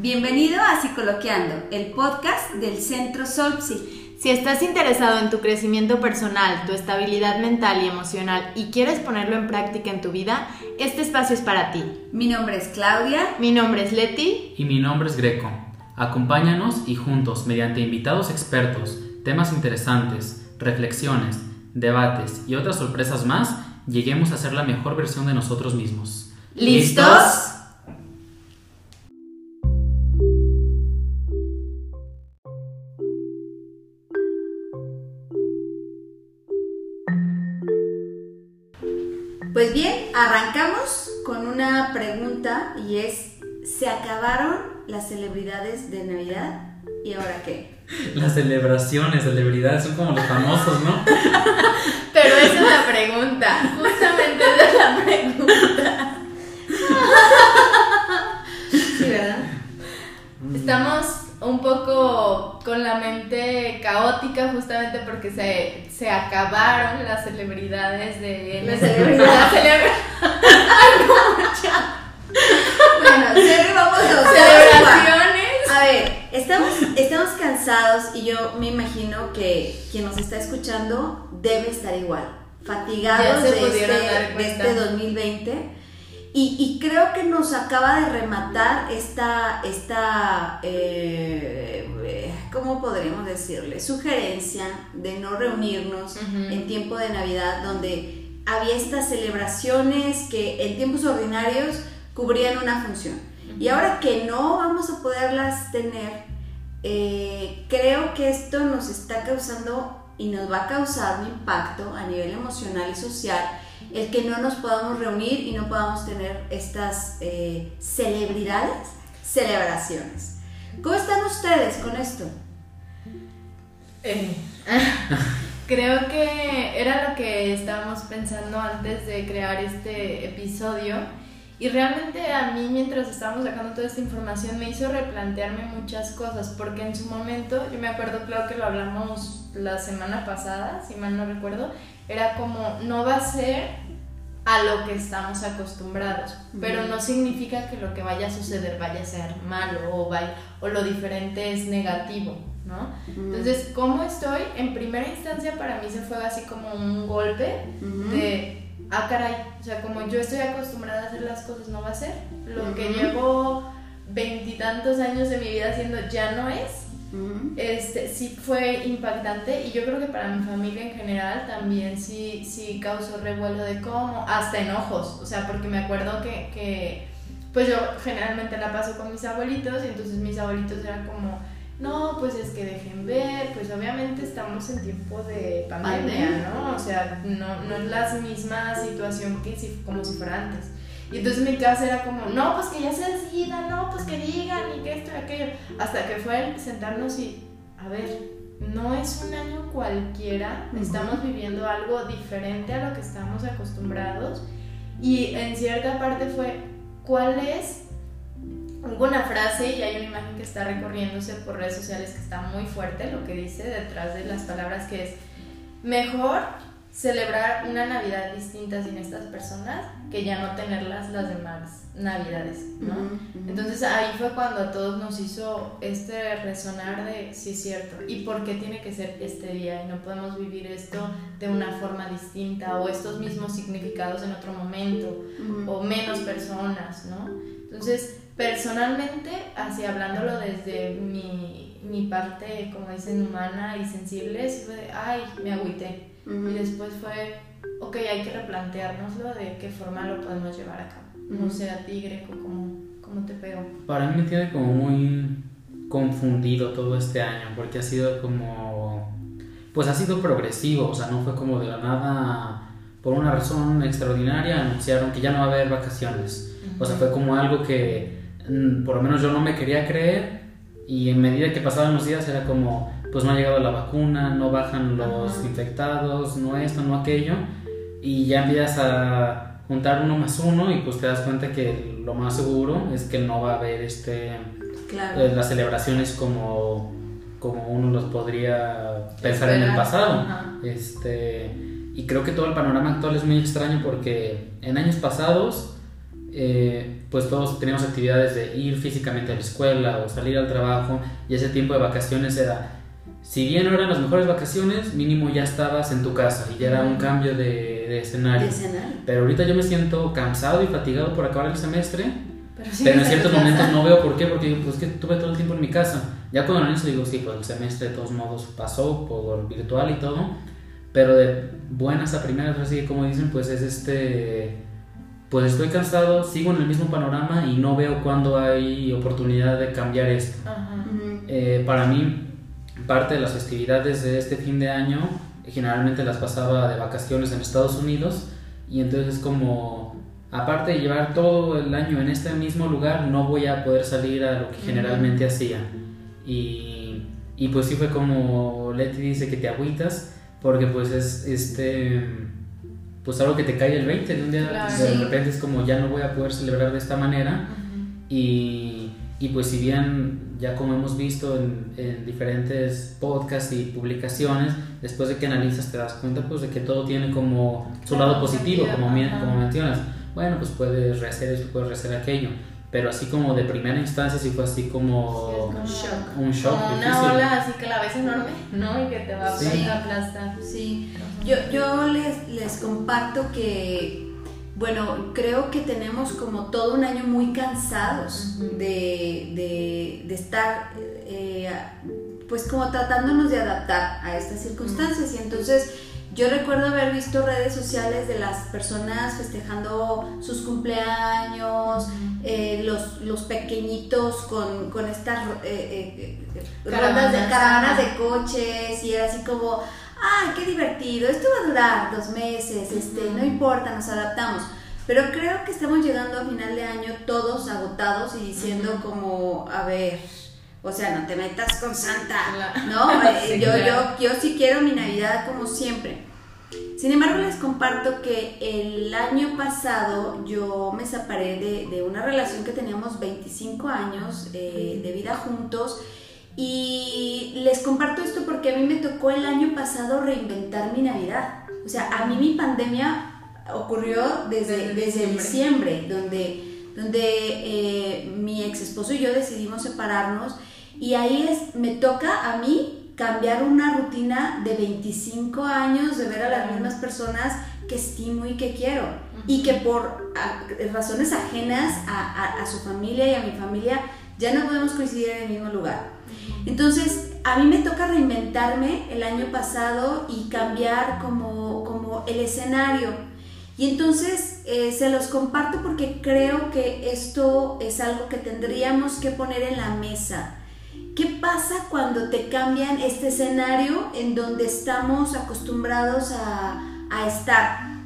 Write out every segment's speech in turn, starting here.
Bienvenido a Psicoloqueando, el podcast del Centro Solpsi. Si estás interesado en tu crecimiento personal, tu estabilidad mental y emocional y quieres ponerlo en práctica en tu vida, este espacio es para ti. Mi nombre es Claudia. Mi nombre es Leti. Y mi nombre es Greco. Acompáñanos y juntos, mediante invitados expertos, temas interesantes, reflexiones, debates y otras sorpresas más, lleguemos a ser la mejor versión de nosotros mismos. ¿Listos? Arrancamos con una pregunta y es, ¿se acabaron las celebridades de Navidad? ¿Y ahora qué? Las celebraciones, celebridades son como los famosos, ¿no? Pero esa es la pregunta, justamente esa es la pregunta. Sí, ¿verdad? Estamos un poco con la mente caótica justamente porque se, se acabaron las celebridades de... Las celebridades. Las celebra- Bueno, sí, vamos a celebraciones. A ver, estamos, estamos cansados y yo me imagino que quien nos está escuchando debe estar igual, fatigados se de este, de este 2020. Y, y creo que nos acaba de rematar esta, esta eh, ¿cómo podríamos decirle? Sugerencia de no reunirnos Ujú. en tiempo de Navidad, donde había estas celebraciones que en tiempos ordinarios cubrían una función. Y ahora que no vamos a poderlas tener, eh, creo que esto nos está causando y nos va a causar un impacto a nivel emocional y social el que no nos podamos reunir y no podamos tener estas eh, celebridades, celebraciones. ¿Cómo están ustedes con esto? Eh, Creo que era lo que estábamos pensando antes de crear este episodio y realmente a mí mientras estábamos sacando toda esta información me hizo replantearme muchas cosas porque en su momento, yo me acuerdo claro que lo hablamos la semana pasada, si mal no recuerdo, era como no va a ser a lo que estamos acostumbrados, pero no significa que lo que vaya a suceder vaya a ser malo o, vaya, o lo diferente es negativo, ¿no? Entonces, ¿cómo estoy? En primera instancia para mí se fue así como un golpe de, ah, caray, o sea, como yo estoy acostumbrada a hacer las cosas, no va a ser. Lo que llevo veintitantos años de mi vida haciendo ya no es. Este, sí fue impactante y yo creo que para mi familia en general también sí, sí causó revuelo de cómo, hasta enojos, o sea, porque me acuerdo que, que pues yo generalmente la paso con mis abuelitos y entonces mis abuelitos eran como, no, pues es que dejen ver, pues obviamente estamos en tiempo de pandemia, Pandemia. ¿no? O sea, no, no es la misma situación que si, como si fuera antes. Y entonces mi casa era como, no, pues que ya se decidan, no, pues que digan y que esto y aquello. Hasta que fue el sentarnos y, a ver, no es un año cualquiera, estamos viviendo algo diferente a lo que estamos acostumbrados. Y en cierta parte fue, ¿cuál es? Hubo una frase y hay una imagen que está recorriéndose por redes sociales que está muy fuerte, lo que dice detrás de las palabras que es, mejor celebrar una Navidad distinta sin estas personas que ya no tenerlas las demás Navidades, ¿no? Ujú, ujú. Entonces ahí fue cuando a todos nos hizo este resonar de sí es cierto y por qué tiene que ser este día y no podemos vivir esto de una forma distinta o estos mismos significados en otro momento Ujú. o menos personas, ¿no? Entonces, personalmente, así hablándolo desde mi, mi parte, como dicen, humana y sensible, sí fue de, ay, me agüité. Ujú. Y después fue, ok, hay que replanteárnoslo de qué forma lo podemos llevar a cabo. No Ujú. sé, a ti, Greco, ¿cómo, cómo te pegó? Para mí me tiene como muy confundido todo este año, porque ha sido como, pues ha sido progresivo, o sea, no fue como de la nada, por una razón extraordinaria, anunciaron que ya no va a haber vacaciones. O sea, fue como algo que mm, por lo menos yo no me quería creer y en medida que pasaban los días era como, pues no ha llegado la vacuna, no bajan los Ajá. infectados, no esto, no aquello, y ya empiezas a juntar uno más uno y pues te das cuenta que lo más seguro es que no va a haber este Claro. eh, las celebraciones como como uno los podría pensar en el pasado. Ajá. Este, y creo que todo el panorama actual es muy extraño porque en años pasados eh, pues todos teníamos actividades de ir físicamente a la escuela o salir al trabajo y ese tiempo de vacaciones era, si bien no eran las mejores vacaciones, mínimo ya estabas en tu casa y ya era un cambio de, de escenario. De escenario. Pero ahorita yo me siento cansado y fatigado por acabar el semestre, Pero, sí, pero en ciertos momentos no veo por qué, porque pues que tuve todo el tiempo en mi casa. Ya cuando analizo digo, sí, pues el semestre de todos modos pasó por virtual y todo, pero de buenas a primeras, así como dicen, pues es este, pues estoy cansado, sigo en el mismo panorama y no veo cuándo hay oportunidad de cambiar esto. Ajá. Eh, para mí, parte de las festividades de este fin de año, generalmente las pasaba de vacaciones en Estados Unidos y entonces es como, aparte de llevar todo el año en este mismo lugar, no voy a poder salir a lo que generalmente hacía. Y, y pues sí fue como Leti dice que te agüitas, porque pues es este, pues algo que te cae el 20 de un día, Claro. de Sí. repente es como ya no voy a poder celebrar de esta manera. Y, y pues si bien ya como hemos visto en, en diferentes podcasts y publicaciones, después de que analizas te das cuenta pues de que todo tiene como su Claro, lado positivo, sentido, como, como mencionas. Bueno, pues puedes rehacer esto, puedes rehacer aquello. Pero así como de primera instancia sí fue así Sí, como es como- shock. un shock. Como una ola así que la ves enorme, ¿no? Y que te va Sí. a aplastar. Sí, yo, yo les, les comparto que, bueno, creo que tenemos como todo un año muy cansados de, de- de estar, eh, pues como tratándonos de adaptar a estas circunstancias. Y entonces yo recuerdo haber visto redes sociales de las personas festejando sus cumpleaños, eh, los, los pequeñitos con, con estas eh, eh, rondas de Caravanas, de coches y era así como, ¡ay, qué divertido! Esto va a durar dos meses, este, no importa, nos adaptamos. Pero creo que estamos llegando a final de año todos agotados y diciendo como, a ver, o sea, no te metas con Santa. ¿no? Eh, Sí, yo, claro. yo, yo sí quiero mi Navidad como siempre. Sin embargo, les comparto que el año pasado yo me separé de, de una relación que teníamos 25 años eh, de vida juntos y les comparto esto porque a mí me tocó el año pasado reinventar mi Navidad. O sea, a mí mi pandemia ocurrió desde, Desde diciembre. donde, donde eh, mi ex esposo y yo decidimos separarnos y ahí es, me toca a mí cambiar una rutina de 25 años, de ver a las mismas personas que estimo y que quiero. Y que por a- razones ajenas a, a- a su familia y a mi familia ya no podemos coincidir en el mismo lugar. Entonces, a mí me toca reinventarme el año pasado y cambiar como, como el escenario. Y entonces eh, se los comparto porque creo que esto es algo que tendríamos que poner en la mesa. ¿Qué pasa cuando te cambian este escenario en donde estamos acostumbrados a, a estar?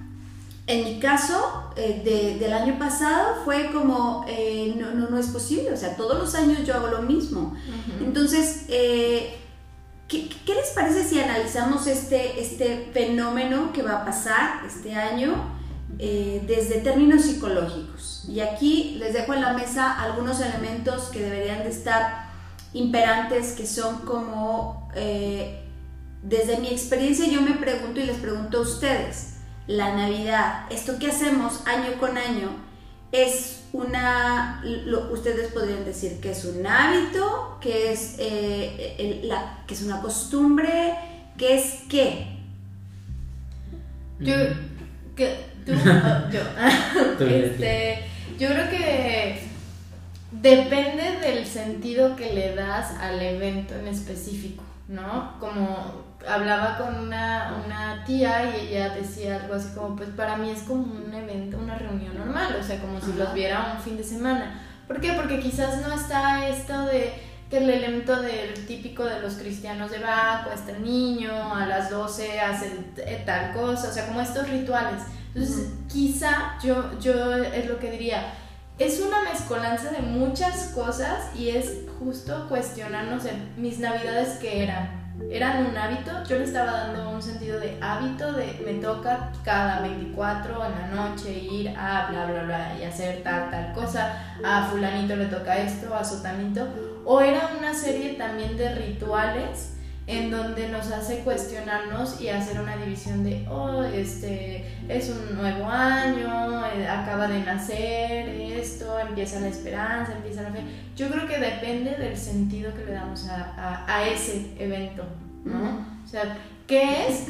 En mi caso, eh, de- del año pasado, fue como, eh, no, no, no es posible, o sea, todos los años yo hago lo mismo. Entonces, eh, ¿qué, qué les parece si analizamos este, este fenómeno que va a pasar este año desde términos psicológicos? Y aquí les dejo en la mesa algunos elementos que deberían de estar imperantes, que son como, desde mi experiencia yo me pregunto y les pregunto a ustedes, la Navidad, esto que hacemos año con año, es una, lo- ustedes podrían decir que es un hábito, que es, eh, el- la, que es una costumbre, que es qué. Yo, Mm. que tú, o yo, este, yo creo que depende del sentido que le das al evento en específico, ¿no? Como hablaba con una, una tía y ella decía algo así como, pues para mí es como un evento, una reunión normal, o sea, como si los viera un fin de semana. ¿Por qué? Porque quizás no está esto de que el elemento del típico de los cristianos de va, este niño, a las 12 hace eh, tal cosa, o sea, como estos rituales. Entonces, quizá yo, yo es lo que diría, es una mezcolanza de muchas cosas y es justo cuestionarnos en mis navidades que eran. Eran un hábito, yo le estaba dando un sentido de hábito, de me toca cada 24 en la noche ir a bla bla bla y hacer tal tal cosa, a fulanito le toca esto, a sotanito, o era una serie también de rituales en donde nos hace cuestionarnos y hacer una división de, oh, este es un nuevo año, eh, acaba de nacer esto, empieza la esperanza, empieza la fe. Yo creo que depende del sentido que le damos a, a, ese evento, ¿no? O sea, ¿qué es?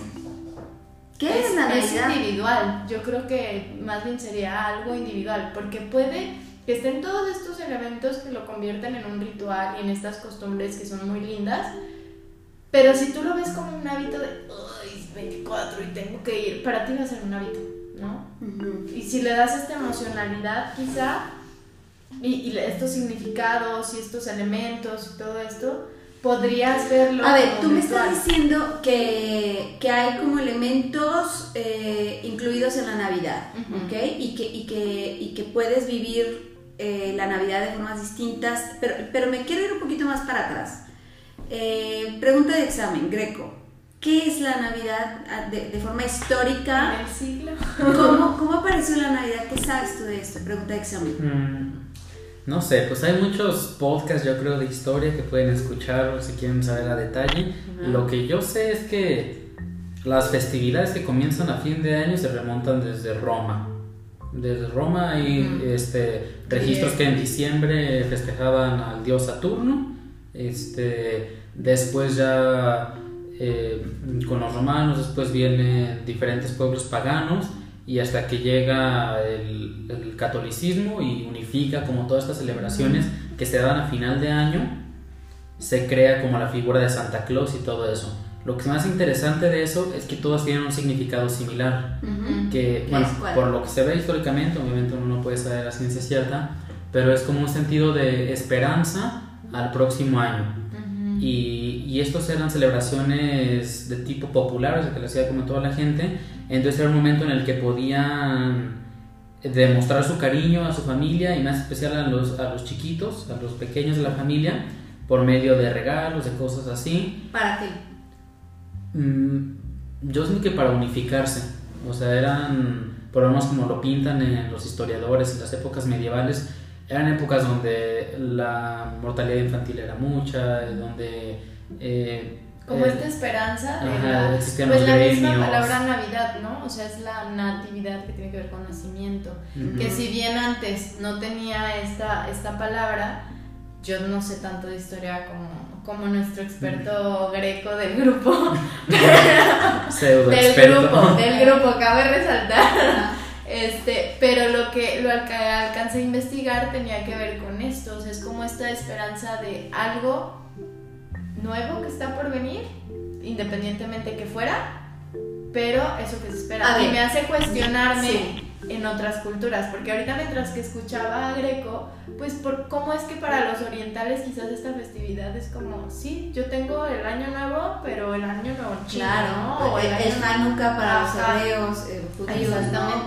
¿Qué es, la Es individual, yo creo que más bien sería algo individual, porque puede que estén todos estos elementos que lo convierten en un ritual y en estas costumbres que son muy lindas, pero si tú lo ves como un hábito de, ay, 24 y tengo que ir, para ti va a ser un hábito, ¿no? Y si le das esta emocionalidad, quizá, y, estos significados y estos elementos y todo esto, podrías verlo. A ver, tú me estás diciendo que, que, hay como elementos eh, incluidos en la Navidad, ¿ok? Y que, y, que, y que puedes vivir eh, la Navidad de formas distintas, pero, pero me quiero ir un poquito más para atrás. Eh, pregunta de examen, Greco. ¿Qué es la Navidad ah, de, forma histórica? En el siglo. ¿Cómo, ¿Cómo, apareció la Navidad? ¿Qué sabes tú de esto? Pregunta de examen. Mm, no sé, pues hay muchos podcasts, yo creo, de historia que pueden escuchar si quieren saber a detalle. Lo que yo sé es que las festividades que comienzan a fin de año se remontan desde Roma. Desde Roma hay este, registros que en diciembre festejaban al dios Saturno. Este, después ya eh, con los romanos, después vienen diferentes pueblos paganos y hasta que llega el, el, catolicismo y unifica como todas estas celebraciones que se dan a final de año, se crea como la figura de Santa Claus y todo eso. Lo que es más interesante de eso es que todas tienen un significado similar, que, bueno, por lo que se ve históricamente, obviamente uno no puede saber la ciencia cierta, pero es como un sentido de esperanza al próximo año. Y, y, estos eran celebraciones de tipo popular, que lo hacía como toda la gente, entonces era un momento en el que podían demostrar su cariño a su familia y más especial a los, a los chiquitos, a los pequeños de la familia, por medio de regalos, de cosas así. ¿Para ti? Mm, yo siento que para unificarse, o sea, eran, por lo menos como lo pintan en los historiadores en las épocas medievales, eran épocas donde la mortalidad infantil era mucha, donde... Eh, como esta esperanza de la, pues la misma palabra Navidad, ¿no? O sea, es la natividad que tiene que ver con nacimiento. Que si bien antes no tenía esta, esta palabra, yo no sé tanto de historia como, como nuestro experto greco del grupo. del grupo, del grupo, cabe resaltar. Este, pero lo que lo que alcancé a investigar tenía que ver con esto, o sea, es como esta esperanza de algo nuevo que está por venir, independientemente que fuera, pero eso que se espera. y me hace cuestionarme en otras culturas, porque ahorita mientras que escuchaba a Greco, pues por cómo es que para los orientales quizás esta festividad es como, sí, yo tengo el año nuevo, pero el año nuevo chino, claro, el, Hanukkah para los hebreos, eh, judíos,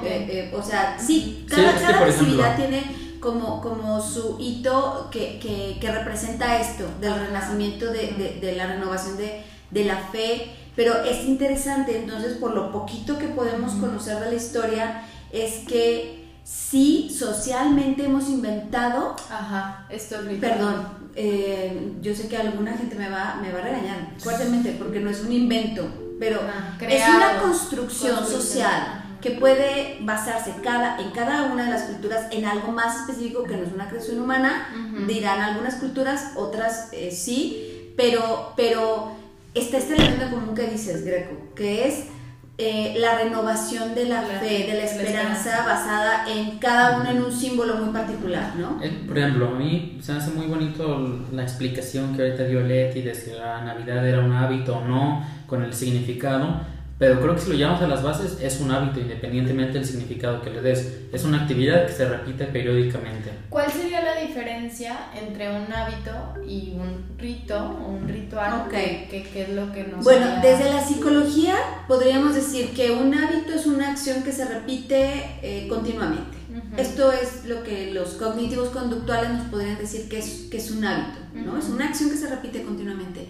eh, eh, o sea, sí, cada, festividad tiene como, como su hito que, que, que representa esto, del renacimiento, de, de, de la renovación de, de la fe, pero es interesante, entonces por lo poquito que podemos conocer de la historia, es que sí, socialmente hemos inventado... Ajá, esto es Perdón, eh, yo sé que alguna gente me va, me va a regañar fuertemente porque no es un invento, pero ah, es una construcción social que puede basarse cada, en cada una de las culturas en algo más específico que no es una creación humana, dirán algunas culturas, otras eh, sí, pero, pero está este elemento común que dices, Greco, que es eh, la renovación de la, fe, de la esperanza, basada en cada uno en un símbolo muy particular, ¿no? Eh, por ejemplo, a mí se me hace muy bonito la explicación que ahorita dio Leti de si la Navidad era un hábito o no, con el significado, pero creo que si lo llamamos a las bases es un hábito independientemente del significado que le des. Es una actividad que se repite periódicamente. ¿Cuál sería la diferencia entre un hábito y un rito o un ritual? Okay. ¿Qué, es lo que nos Bueno, desde la psicología podríamos decir que un hábito es una acción que se repite eh, continuamente. Esto es lo que los cognitivos conductuales nos podrían decir que es, que es un hábito, ¿no? Es una acción que se repite continuamente.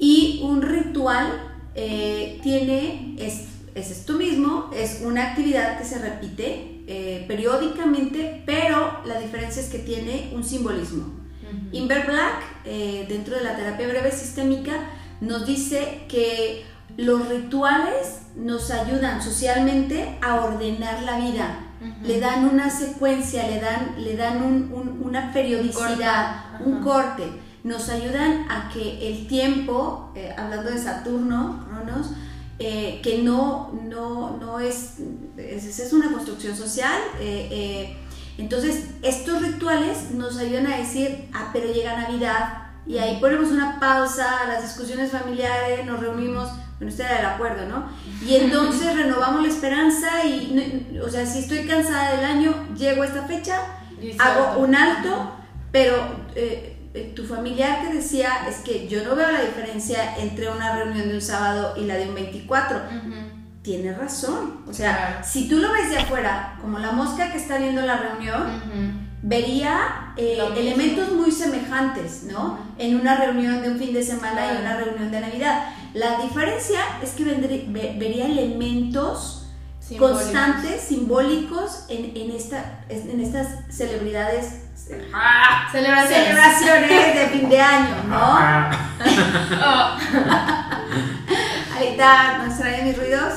Y un ritual eh, tiene, es, es, esto mismo, es una actividad que se repite eh, periódicamente, pero la diferencia es que tiene un simbolismo. Inver Black, eh, dentro de la terapia breve sistémica, nos dice que los rituales nos ayudan socialmente a ordenar la vida. Le dan una secuencia, le dan, le dan una periodicidad, un corte. Nos ayudan a que el tiempo, eh, hablando de Saturno, Cronos, eh, que no, no, es, es, una construcción social. Eh, entonces, estos rituales nos ayudan a decir, ah, pero llega Navidad, y ahí ponemos una pausa a las discusiones familiares, nos reunimos, bueno, usted era del acuerdo, ¿no? Y entonces renovamos la esperanza y, o sea, si estoy cansada del año, llego a esta fecha, hago un alto, pero eh, tu familiar te decía es que yo no veo la diferencia entre una reunión de un sábado y la de un 24. Tiene razón. O sea, si tú lo ves de afuera, como la mosca que está viendo la reunión, vería eh, elementos muy semejantes, ¿no? En una reunión de un fin de semana y una reunión de Navidad. La diferencia es que vería elementos constantes, simbólicos en, en, esta, en estas celebridades. Ah, celebraciones. celebraciones de fin de año, ¿no? Ahí está, no extrañan mis ruidos.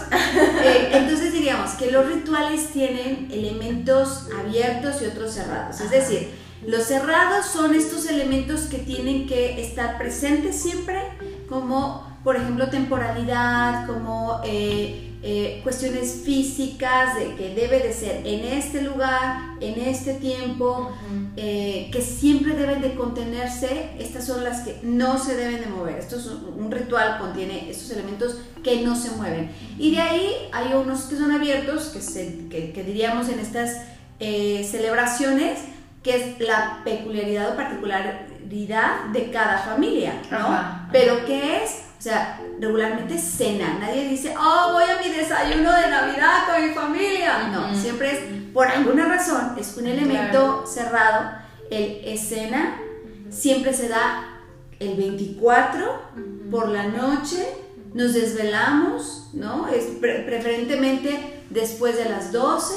Eh, entonces diríamos que los rituales tienen elementos abiertos y otros cerrados. Es decir, los cerrados son estos elementos que tienen que estar presentes siempre, como por ejemplo temporalidad, como eh, eh, cuestiones físicas de que debe de ser en este lugar, en este tiempo, eh, que siempre deben de contenerse, estas son las que no se deben de mover. Esto es un, ritual, contiene estos elementos que no se mueven. Y de ahí hay unos que son abiertos, que, se, que, diríamos en estas celebraciones, que es la peculiaridad o particularidad de cada familia, ¿no? Pero ¿qué es o sea, regularmente cena. Nadie dice, oh, voy a mi desayuno de Navidad con mi familia. No, siempre es, por alguna razón, es un elemento cerrado. El escena siempre se da el 24 por la noche. Nos desvelamos, ¿no? Es preferentemente después de las 12.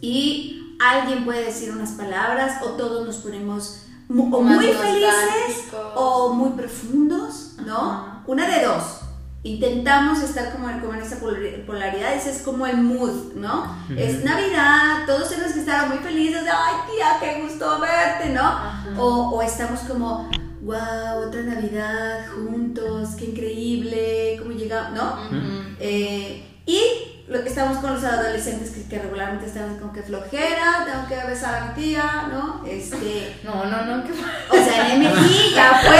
Y alguien puede decir unas palabras o todos nos ponemos o muy felices o muy profundos, ¿no? Una de dos. Intentamos estar como, como en esa polaridad, ese es como el mood, ¿no? Es Navidad, todos tenemos que estar muy felices, de, ay tía, qué gusto verte, ¿no? O, o, estamos como, wow, otra Navidad juntos, qué increíble, cómo llegamos, ¿no? eh, y estamos con los adolescentes que, regularmente están como que flojera, tengo que besar a mi tía, ¿no? Este. No, no, no, que O sea, en MG ya fue.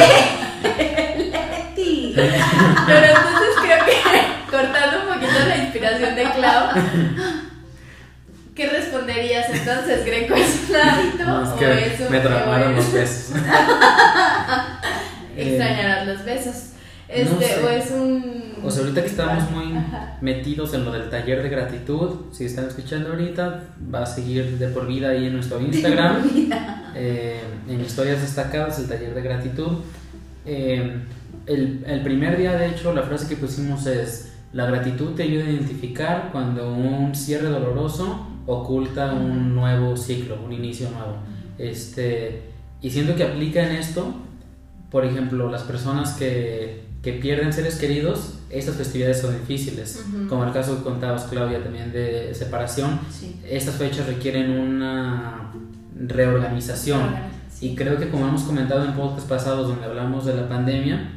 Leti. Pero entonces creo que cortando un poquito la inspiración de Clau. ¿Qué responderías entonces, Greco? ¿Es un hábito no, es que o es un Me tramaron los besos. Extrañarás los besos. Este, o es un... O sea, ahorita que estamos muy metidos en lo del taller de gratitud, si están escuchando ahorita, va a seguir de por vida ahí en nuestro Instagram, eh, en historias destacadas, el taller de gratitud. Eh, el, el primer día, de hecho, la frase que pusimos es, la gratitud te ayuda a identificar cuando un cierre doloroso oculta un nuevo ciclo, un inicio nuevo. Este, y siento que aplica en esto, por ejemplo, las personas que que pierden seres queridos, estas festividades son difíciles, como el caso que contabas Claudia también de separación, estas fechas requieren una reorganización. Y creo que como hemos comentado en podcasts pasados donde hablamos de la pandemia,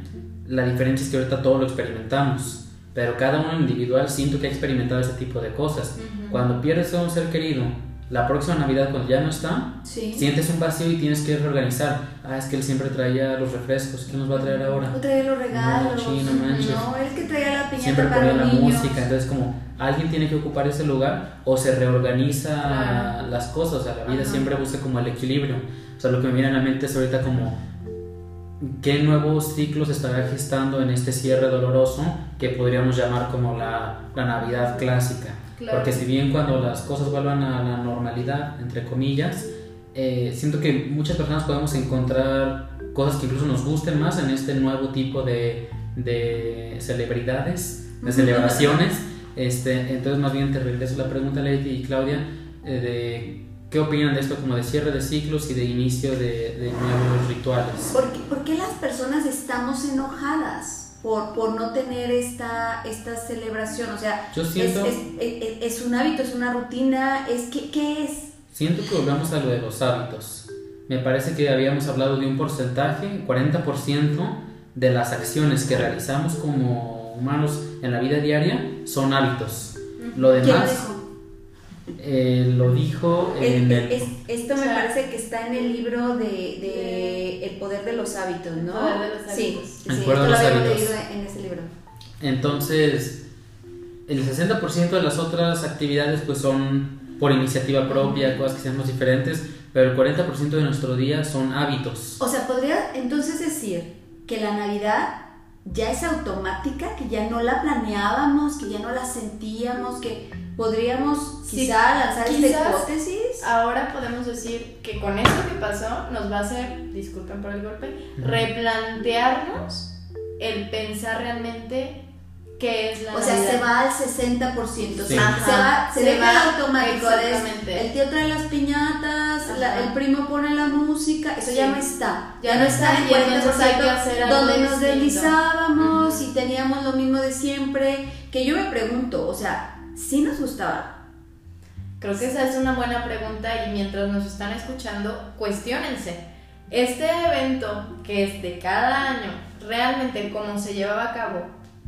la diferencia es que ahorita todo lo experimentamos, pero cada uno individual siento que ha experimentado ese tipo de cosas. Cuando pierdes a un ser querido, la próxima Navidad cuando ya no está, sientes un vacío y tienes que reorganizar. Ah, es que él siempre traía los refrescos, ¿qué nos va a traer ahora? O traía los regalos. No, chino. No, él que traía la piñata Siempre ponía la música, entonces como alguien tiene que ocupar ese lugar o se reorganiza las cosas, o sea, la vida siempre busca como el equilibrio. O sea, lo que me viene a la mente es ahorita como qué nuevos ciclos estará gestando en este cierre doloroso que podríamos llamar como la, la Navidad clásica. Porque si bien cuando las cosas vuelvan a la normalidad, entre comillas, eh, siento que muchas personas podemos encontrar cosas que incluso nos gusten más en este nuevo tipo de, de celebridades, de celebraciones. Este, entonces, más bien te regreso la pregunta, Lady y Claudia, eh, de qué opinan de esto como de cierre de ciclos y de inicio de, de nuevos rituales. ¿Por qué, ¿Por qué, las personas estamos enojadas por, por no tener esta, esta celebración. O sea, Yo es, siento, es, es- es un hábito, es una rutina, es ¿qué, qué es? siento que volvemos a lo de los hábitos. Me parece que habíamos hablado de un porcentaje, 40% de las acciones que realizamos como humanos en la vida diaria son hábitos. Lo ¿Quién lo demás? Eh, lo dijo en Es- el... es- esto me O sea, parece que está en el libro de, de El poder de los hábitos, ¿no? Poder de los Sí, hábitos. sí, El esto poder de lo los hábitos. leído en ese libro. Entonces, el 60% de las otras actividades pues son por iniciativa propia, cosas que seamos diferentes, pero el 40% de nuestro día son hábitos. O sea, podría entonces decir que la Navidad ya es automática, que ya no la planeábamos, que ya no la sentíamos, que podríamos Sí, quizá lanzar esta hipótesis. Ahora podemos decir que con esto que pasó nos va a hacer, disculpen por el golpe, replantearnos el pensar realmente qué es la O sea, Navidad. se va al 60%. Sí. Se, Ajá, se va, se, se deja va, el automático. el tío trae las piñatas, la- el primo pone la música, eso ya Sí. no está. Ya no está, en y entonces hay que 40%, hacer algo Donde nos deslizábamos Ujú. y teníamos lo mismo de siempre. Que yo me pregunto, o sea, ¿sí nos gustaba? Creo que esa es una buena pregunta y mientras nos están escuchando, cuestionense. Este evento que es de cada año, realmente cómo se llevaba a cabo,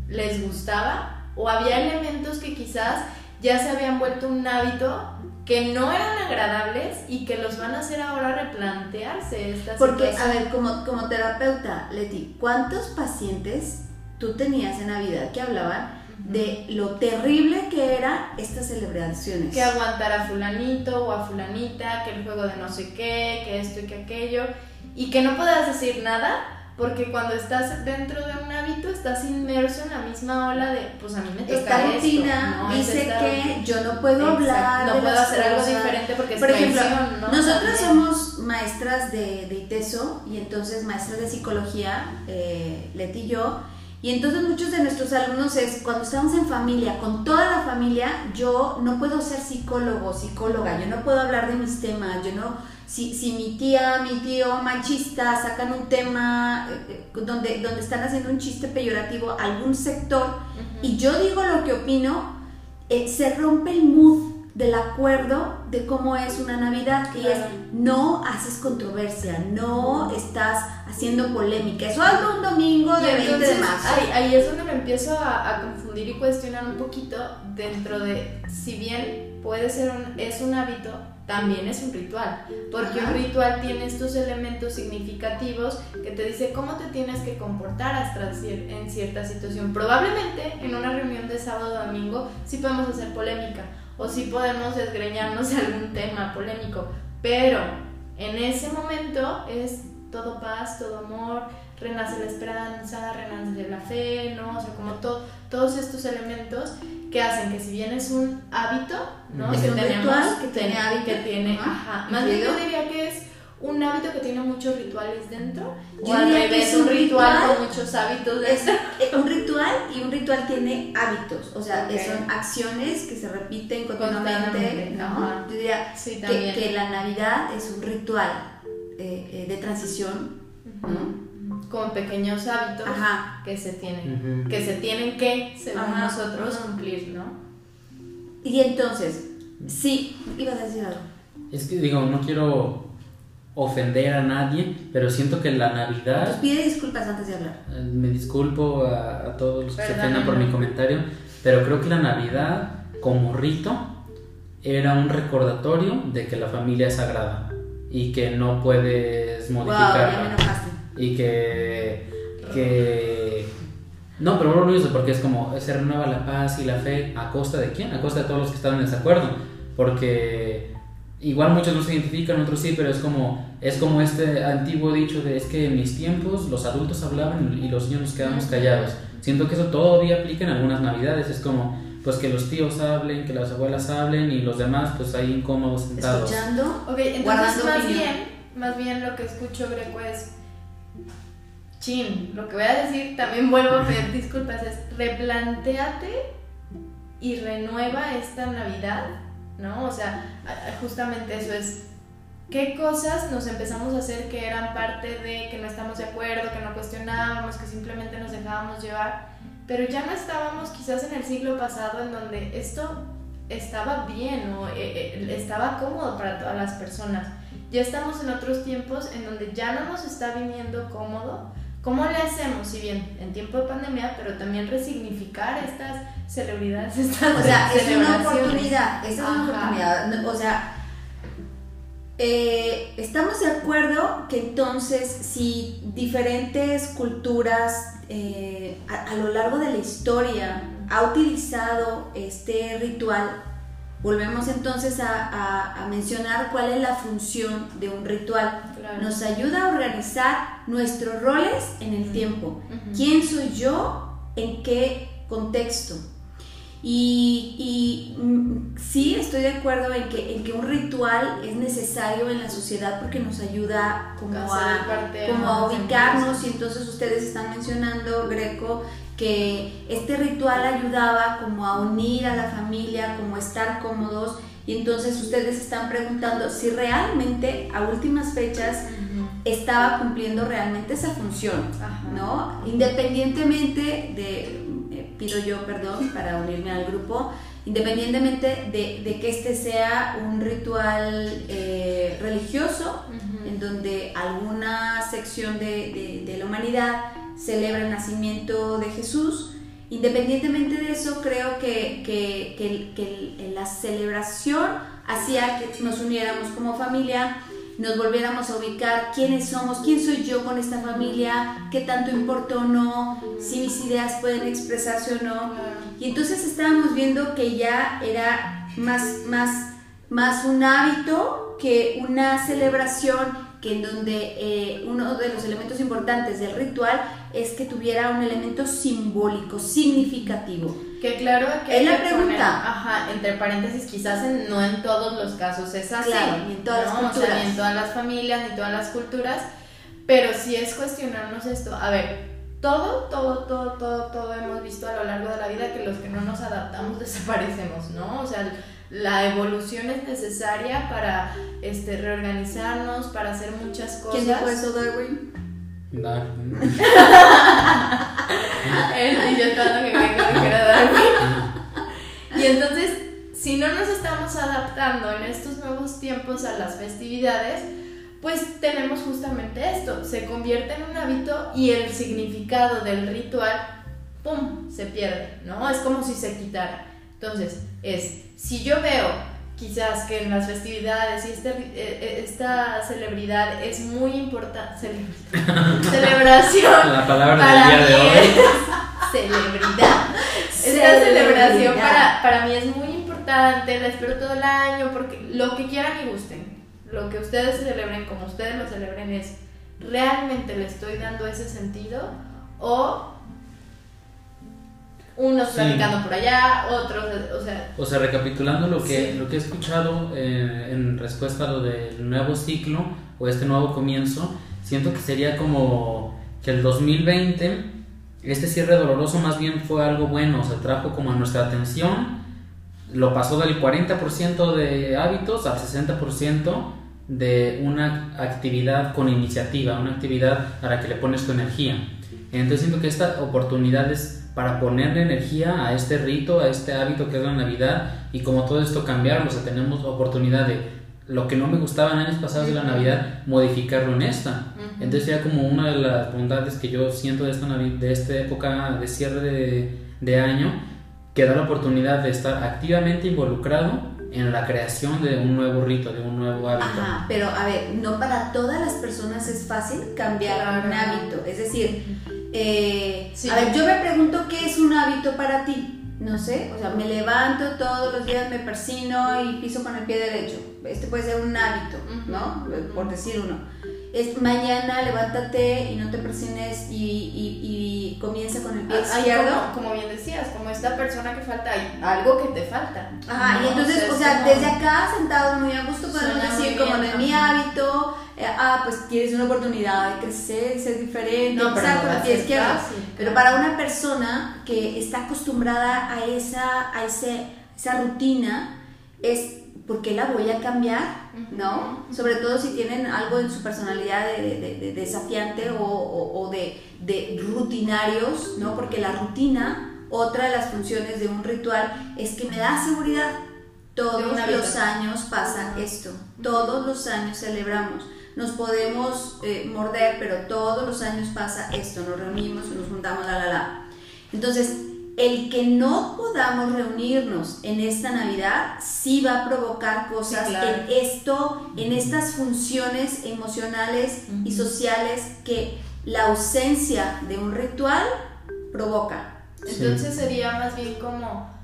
¿les gustaba? ¿O había elementos que quizás ya se habían vuelto un hábito que no eran agradables y que los van a hacer ahora replantearse esta Porque, a ver, como, como terapeuta, Leti, ¿cuántos pacientes tú tenías en Navidad que hablaban de lo terrible que eran estas celebraciones? que aguantar a fulanito o a fulanita, que el juego de no sé qué, que esto y que aquello, y que no puedas decir nada, porque cuando estás dentro de un hábito estás inmerso en la misma ola de, pues a mí me toca Esta esto, rutina dice esta que yo no puedo Exacto, hablar no de puedo las hacer algo diferente porque es Por ejemplo, traición, ¿no? nosotras somos maestras de, de ITESO y entonces maestras de psicología, eh, Leti y yo, y entonces muchos de nuestros alumnos es cuando estamos en familia, con toda la familia, yo no puedo ser psicólogo, psicóloga, yo no puedo hablar de mis temas, yo no, si, si mi tía, mi tío machista sacan un tema eh, eh, donde, donde están haciendo un chiste peyorativo a algún sector y yo digo lo que opino, eh, se rompe el mood del acuerdo de cómo es una Navidad es Claro. no haces controversia, no estás haciendo polémica. Eso hazlo un domingo de 20 de entonces, marzo. ahí, ahí es donde me empiezo a, a confundir y cuestionar un poquito dentro de, si bien puede ser un, es un hábito, también es un ritual, porque Ajá. un ritual tiene estos elementos significativos que te dice cómo te tienes que comportar hasta en cierta situación. Probablemente en una reunión de sábado o domingo sí podemos hacer polémica o sí podemos desgreñarnos de algún tema polémico, pero en ese momento es todo paz, todo amor, renace la esperanza, renace la fe, ¿no? O sea, como to- todos estos elementos que hacen que si bien es un hábito, ¿no? Es que un tenemos, ritual que tiene hábito, que tiene, ajá, más bien yo diría que es un hábito que tiene muchos rituales dentro, Yo o al diría que revés, es un un ritual ritual. con muchos hábitos Es dentro. eh, un ritual y un ritual tiene hábitos, o sea, que Ok. son acciones que se repiten continuamente, ¿no? ajá. Yo diría Sí, que, que la Navidad es un ritual eh, eh, de transición, ¿no? Con pequeños hábitos Ajá. que se tienen, Ujú. que se tienen que, según Ajá, nosotros, cumplir, ¿no? Y entonces, sí, ibas a decir algo. Es que digo, no quiero ofender a nadie, pero siento que la Pues Navidad, pide disculpas antes de hablar. eh, me disculpo a, a todos los que se ofendan por mi comentario, pero creo que la Navidad como rito era un recordatorio de que la familia es sagrada y que no puedes Wow, modificarla. enojaste. y que, que no, pero no lo hizo porque es como se renueva la paz y la fe a costa de quién, a costa de todos los que estaban en desacuerdo, porque igual muchos no se identifican, otros sí, pero es como es como este antiguo dicho de es que en mis tiempos los adultos hablaban y los niños nos quedamos callados. Siento que eso todavía aplica en algunas navidades, es como pues que los tíos hablen, que las abuelas hablen y los demás pues ahí incómodos sentados. Escuchando. Ok, entonces Guardando más opinión. bien, más bien lo que escucho Greco es chin, lo que voy a decir, también vuelvo a pedir disculpas, es replantéate y renueva esta Navidad, ¿no? O sea, justamente eso es qué cosas nos empezamos a hacer que eran parte de que no estamos de acuerdo, que no cuestionábamos, que simplemente nos dejábamos llevar, pero ya no estábamos quizás en el siglo pasado en donde esto estaba bien o eh, eh, estaba cómodo para todas las personas. Ya estamos en otros tiempos en donde ya no nos está viniendo cómodo. ¿Cómo le hacemos, si bien en tiempo de pandemia, pero también resignificar estas celebridades, estas O sea, es una oportunidad, es una oportunidad. O sea, eh, estamos de acuerdo que entonces si diferentes culturas eh, a, lo largo de la historia ha utilizado este ritual, volvemos entonces a, mencionar cuál es la función de un ritual. Nos ayuda a organizar nuestros roles en el tiempo. ¿Quién soy yo? ¿En qué contexto? Y, mm, sí, estoy de acuerdo en que, en que un ritual es necesario en la sociedad porque nos ayuda como a, como a ubicarnos y entonces ustedes están mencionando, Greco, que este ritual ayudaba como a unir a la familia, como a estar cómodos y entonces ustedes están preguntando si realmente a últimas fechas estaba cumpliendo realmente esa función, ¿no? Independientemente de pido yo perdón para unirme al grupo, independientemente de, que este sea un ritual eh, religioso, en donde alguna sección de, la humanidad celebra el nacimiento de Jesús, independientemente de eso, creo que, que la celebración hacía que nos uniéramos como familia, nos volviéramos a ubicar quiénes somos, quién soy yo con esta familia, qué tanto importa o no, si mis ideas pueden expresarse o no. Y entonces estábamos viendo que ya era más, más, más un hábito que una celebración que en donde eh, uno de los elementos importantes del ritual es que tuviera un elemento simbólico, significativo. Que claro que... Es la pregunta. ajá, entre paréntesis, quizás no en todos los casos es así. Claro, ni en todas las culturas. ni en todas las familias, ni en todas las culturas, pero sí es cuestionarnos esto. A ver, todo, todo, todo, todo, todo hemos visto a lo largo de la vida que los que no nos adaptamos desaparecemos, ¿no? O sea, la evolución es necesaria para este, reorganizarnos, para hacer muchas cosas. ¿Quién dijo eso, Darwin? Darwin. y yo estaba que dijera Darwin. Y entonces, si no nos estamos adaptando en estos nuevos tiempos a las festividades, pues tenemos justamente esto, se convierte en un hábito y el significado del ritual, ¡pum!, se pierde, ¿no? Es como si se quitara. Entonces, es, si yo veo quizás que en las festividades y este, eh, eh, esta celebridad es muy importante, celebración. La palabra del día de hoy. celebridad. Esta celebración para, para mí es muy importante, la espero todo el año, porque lo que quieran y gusten, lo que ustedes celebren como ustedes lo celebren es, ¿realmente le estoy dando ese sentido? O unos platicando por allá, otros, o sea... O sea, recapitulando lo que, lo que he escuchado eh, en respuesta a lo del nuevo ciclo o este nuevo comienzo, siento que sería como que el 2020, este cierre doloroso más bien fue algo bueno, se trajo como a nuestra atención, lo pasó del 40% de hábitos al 60% de una actividad con iniciativa, una actividad a la que le pones tu energía. Entonces siento que esta oportunidad es para ponerle energía a este rito, a este hábito que es la Navidad y como todo esto cambiar, o sea, tenemos oportunidad de lo que no me gustaba en años pasados de la Navidad, modificarlo en esta. Entonces ya como una de las bondades que yo siento de esta, de esta época de cierre de, de año, que da la oportunidad de estar activamente involucrado en la creación de un nuevo rito, de un nuevo hábito. Ajá, pero a ver, no para todas las personas es fácil cambiar un hábito. Es decir, eh, a ver, yo me pregunto qué es un hábito para ti. No sé, o sea, me levanto todos los días, me persino y piso con el pie derecho. Este puede ser un hábito, ¿no? Por decir uno es mañana levántate y no te presiones y, comienza con el pie izquierdo. Como, bien decías, como esta persona que falta, hay algo que te falta. Ajá, y entonces, o sea, desde acá sentados muy a gusto podemos decir, como no es mi hábito, eh, ah, pues tienes una oportunidad de crecer, ser diferente, no, exacto, el pie izquierdo. Pero para una persona que está acostumbrada a esa, a ese, esa rutina, es ¿por qué la voy a cambiar? ¿No? Sobre todo si tienen algo en su personalidad de, desafiante o, de, rutinarios, ¿no? Porque la rutina, otra de las funciones de un ritual es que me da seguridad. Todos los años pasa esto, todos los años celebramos. Nos podemos eh, morder, pero todos los años pasa esto, nos reunimos, nos juntamos, la, la, la. Entonces, el que no podamos reunirnos en esta Navidad sí va a provocar cosas en esto, en estas funciones emocionales y sociales que la ausencia de un ritual provoca. Entonces sería más bien como...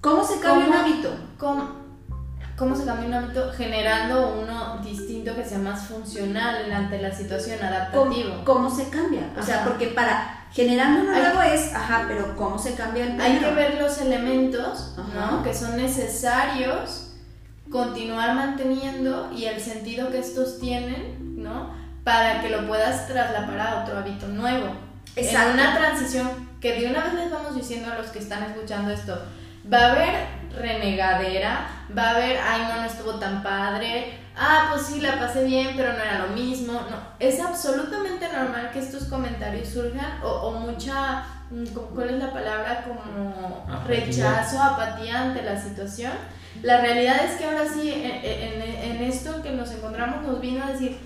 ¿Cómo se cambia un hábito? ¿Cómo, se cambia un hábito? Generando uno distinto que sea más funcional ante la situación, adaptativo. ¿Cómo, se cambia? O sea, porque para Generando uno nuevo es, ajá, pero ¿cómo se cambia el Hay que ver los elementos, ¿no? Que son necesarios continuar manteniendo y el sentido que estos tienen, ¿no? Para que lo puedas trasladar a otro hábito nuevo. Exacto. En una transición que de una vez les vamos diciendo a los que están escuchando esto, va a haber renegadera, va a haber, ay, no, no estuvo tan padre, ah, pues sí, la pasé bien, pero no era lo mismo. No, es absolutamente normal que estos comentarios surjan o, mucha, mm, ¿cuál es la palabra? Como rechazo, apatía ante la situación. La realidad es que ahora sí, en, esto que nos encontramos nos vino a decir,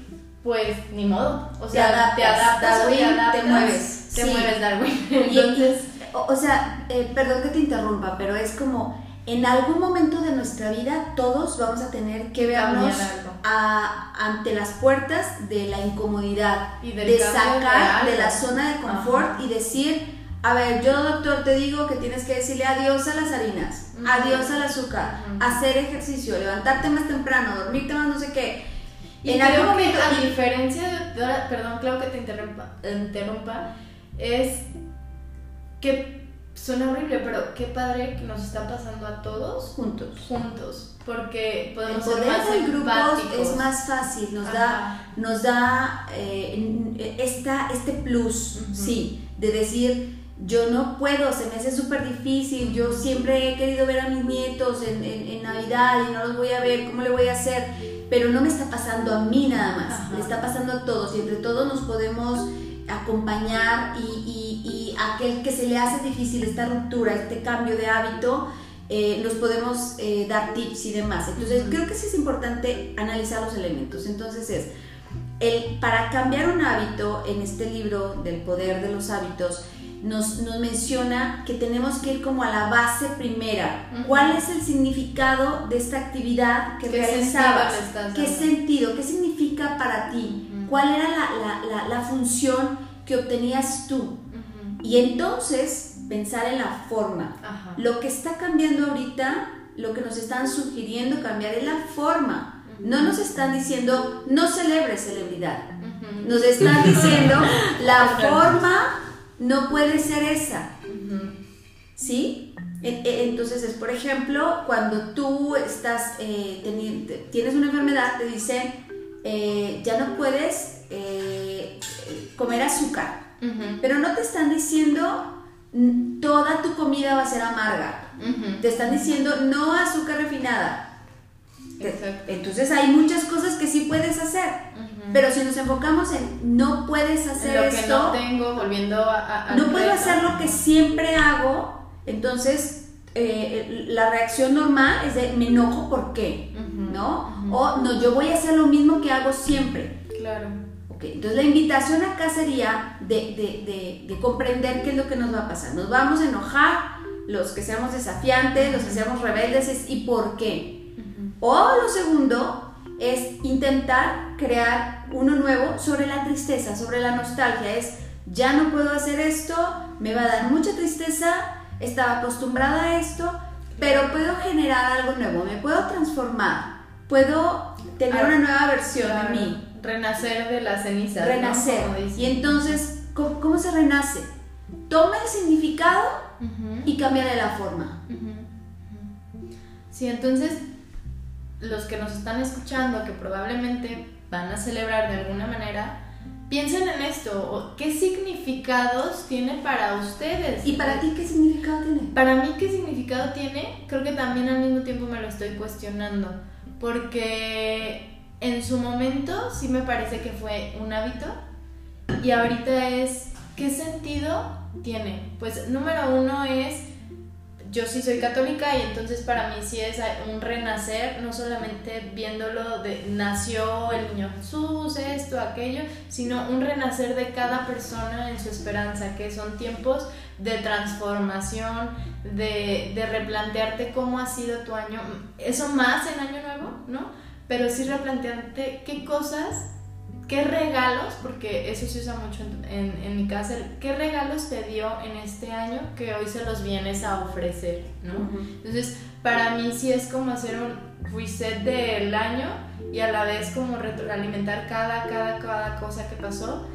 pues ni modo, o sea, te adaptas, te, adaptas, te mueves, te mueves Darwin. Entonces, o, sea, eh, perdón que te interrumpa, pero es como en algún momento de nuestra vida todos vamos a tener que vernos ante las puertas de la incomodidad, de sacar de, la zona de confort y decir, a ver, yo doctor te digo que tienes que decirle adiós a las harinas, adiós al azúcar, hacer ejercicio, levantarte más temprano, dormirte más no sé qué. Y en algún momento, a diferencia de, perdón, claro que te interrumpa, interrumpa es que Suena horrible, pero qué padre que nos está pasando a todos juntos. Juntos, porque podemos el poder ser más es más fácil, nos da, nos da eh, esta, este plus, sí, de decir, yo no puedo, se me hace súper difícil, yo siempre he querido ver a mis nietos en, en, Navidad y no los voy a ver, ¿cómo le voy a hacer? Pero no me está pasando a mí nada más, le está pasando a todos y entre todos nos podemos acompañar y, y, aquel que se le hace difícil esta ruptura, este cambio de hábito, eh, los podemos eh, dar tips y demás. Entonces, creo que sí es importante analizar los elementos. Entonces, es, el, para cambiar un hábito, en este libro del poder de los hábitos, nos, nos, menciona que tenemos que ir como a la base primera. ¿Cuál es el significado de esta actividad que realizabas? ¿Qué sentido? ¿Qué significa para ti? ¿Cuál era la, la, la, función que obtenías tú? Y entonces pensar en la forma. Lo que está cambiando ahorita, lo que nos están sugiriendo cambiar es la forma. No nos están diciendo, no celebres celebridad. Nos están diciendo, la forma no puede ser esa. ¿Sí? Entonces es, por ejemplo, cuando tú estás, eh, tienes una enfermedad, te dicen, eh, ya no puedes eh, comer azúcar, pero no te están diciendo toda tu comida va a ser amarga, te están diciendo no azúcar refinada. Entonces hay muchas cosas que sí puedes hacer, pero si nos enfocamos en no puedes hacer lo que no tengo, volviendo a, no puedo hacer lo que siempre hago, entonces eh, la reacción normal es de me enojo por qué, ¿no? O no, yo voy a hacer lo mismo que hago siempre. Claro. Okay, entonces la invitación acá sería de, de, comprender qué es lo que nos va a pasar. Nos vamos a enojar, los que seamos desafiantes, los que seamos rebeldes, y por qué. O lo segundo es intentar crear uno nuevo sobre la tristeza, sobre la nostalgia. Es, ya no puedo hacer esto, me va a dar mucha tristeza, estaba acostumbrada a esto, pero puedo generar algo nuevo, me puedo transformar, puedo tener una nueva versión de mí. Renacer de la ceniza. Renacer. Y entonces, ¿cómo, se renace? Toma el significado y cambia de la forma. Sí, entonces los que nos están escuchando, que probablemente van a celebrar de alguna manera, piensen en esto, ¿qué significados tiene para ustedes? ¿Y para ti qué significado tiene? Para mí qué significado tiene, creo que también al mismo tiempo me lo estoy cuestionando, porque en su momento sí me parece que fue un hábito y ahorita es, ¿qué sentido tiene? Pues número uno es yo sí soy católica y entonces para mí sí es un renacer, no solamente viéndolo de nació el niño Jesús, esto, aquello, sino un renacer de cada persona en su esperanza, que son tiempos de transformación, de, de replantearte cómo ha sido tu año, eso más en año nuevo, ¿no? Pero sí replantearte qué cosas ¿Qué regalos, porque eso se usa mucho en, en, mi casa, qué regalos te dio en este año que hoy se los vienes a ofrecer, ¿no? Entonces, para mí sí es como hacer un reset del año y a la vez como retroalimentar cada, cada, cada cosa que pasó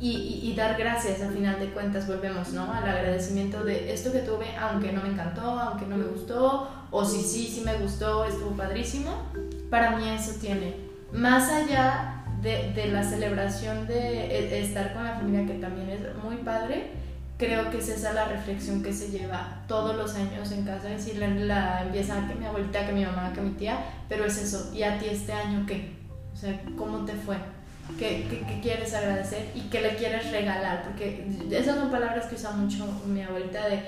y, y, dar gracias al final de cuentas, volvemos, ¿no? Al agradecimiento de esto que tuve, aunque no me encantó, aunque no me gustó, o si sí, sí me gustó, estuvo padrísimo, para mí eso tiene. Más allá de, la celebración de e, estar con la familia, que también es muy padre, creo que es esa la reflexión que se lleva todos los años en casa, es decir, la, empieza que mi abuelita, que mi mamá, que mi tía, pero es eso, ¿y a ti este año qué? O sea, ¿cómo te fue? ¿Qué, qué, quieres agradecer y qué le quieres regalar? Porque esas son palabras que usa mucho mi abuelita de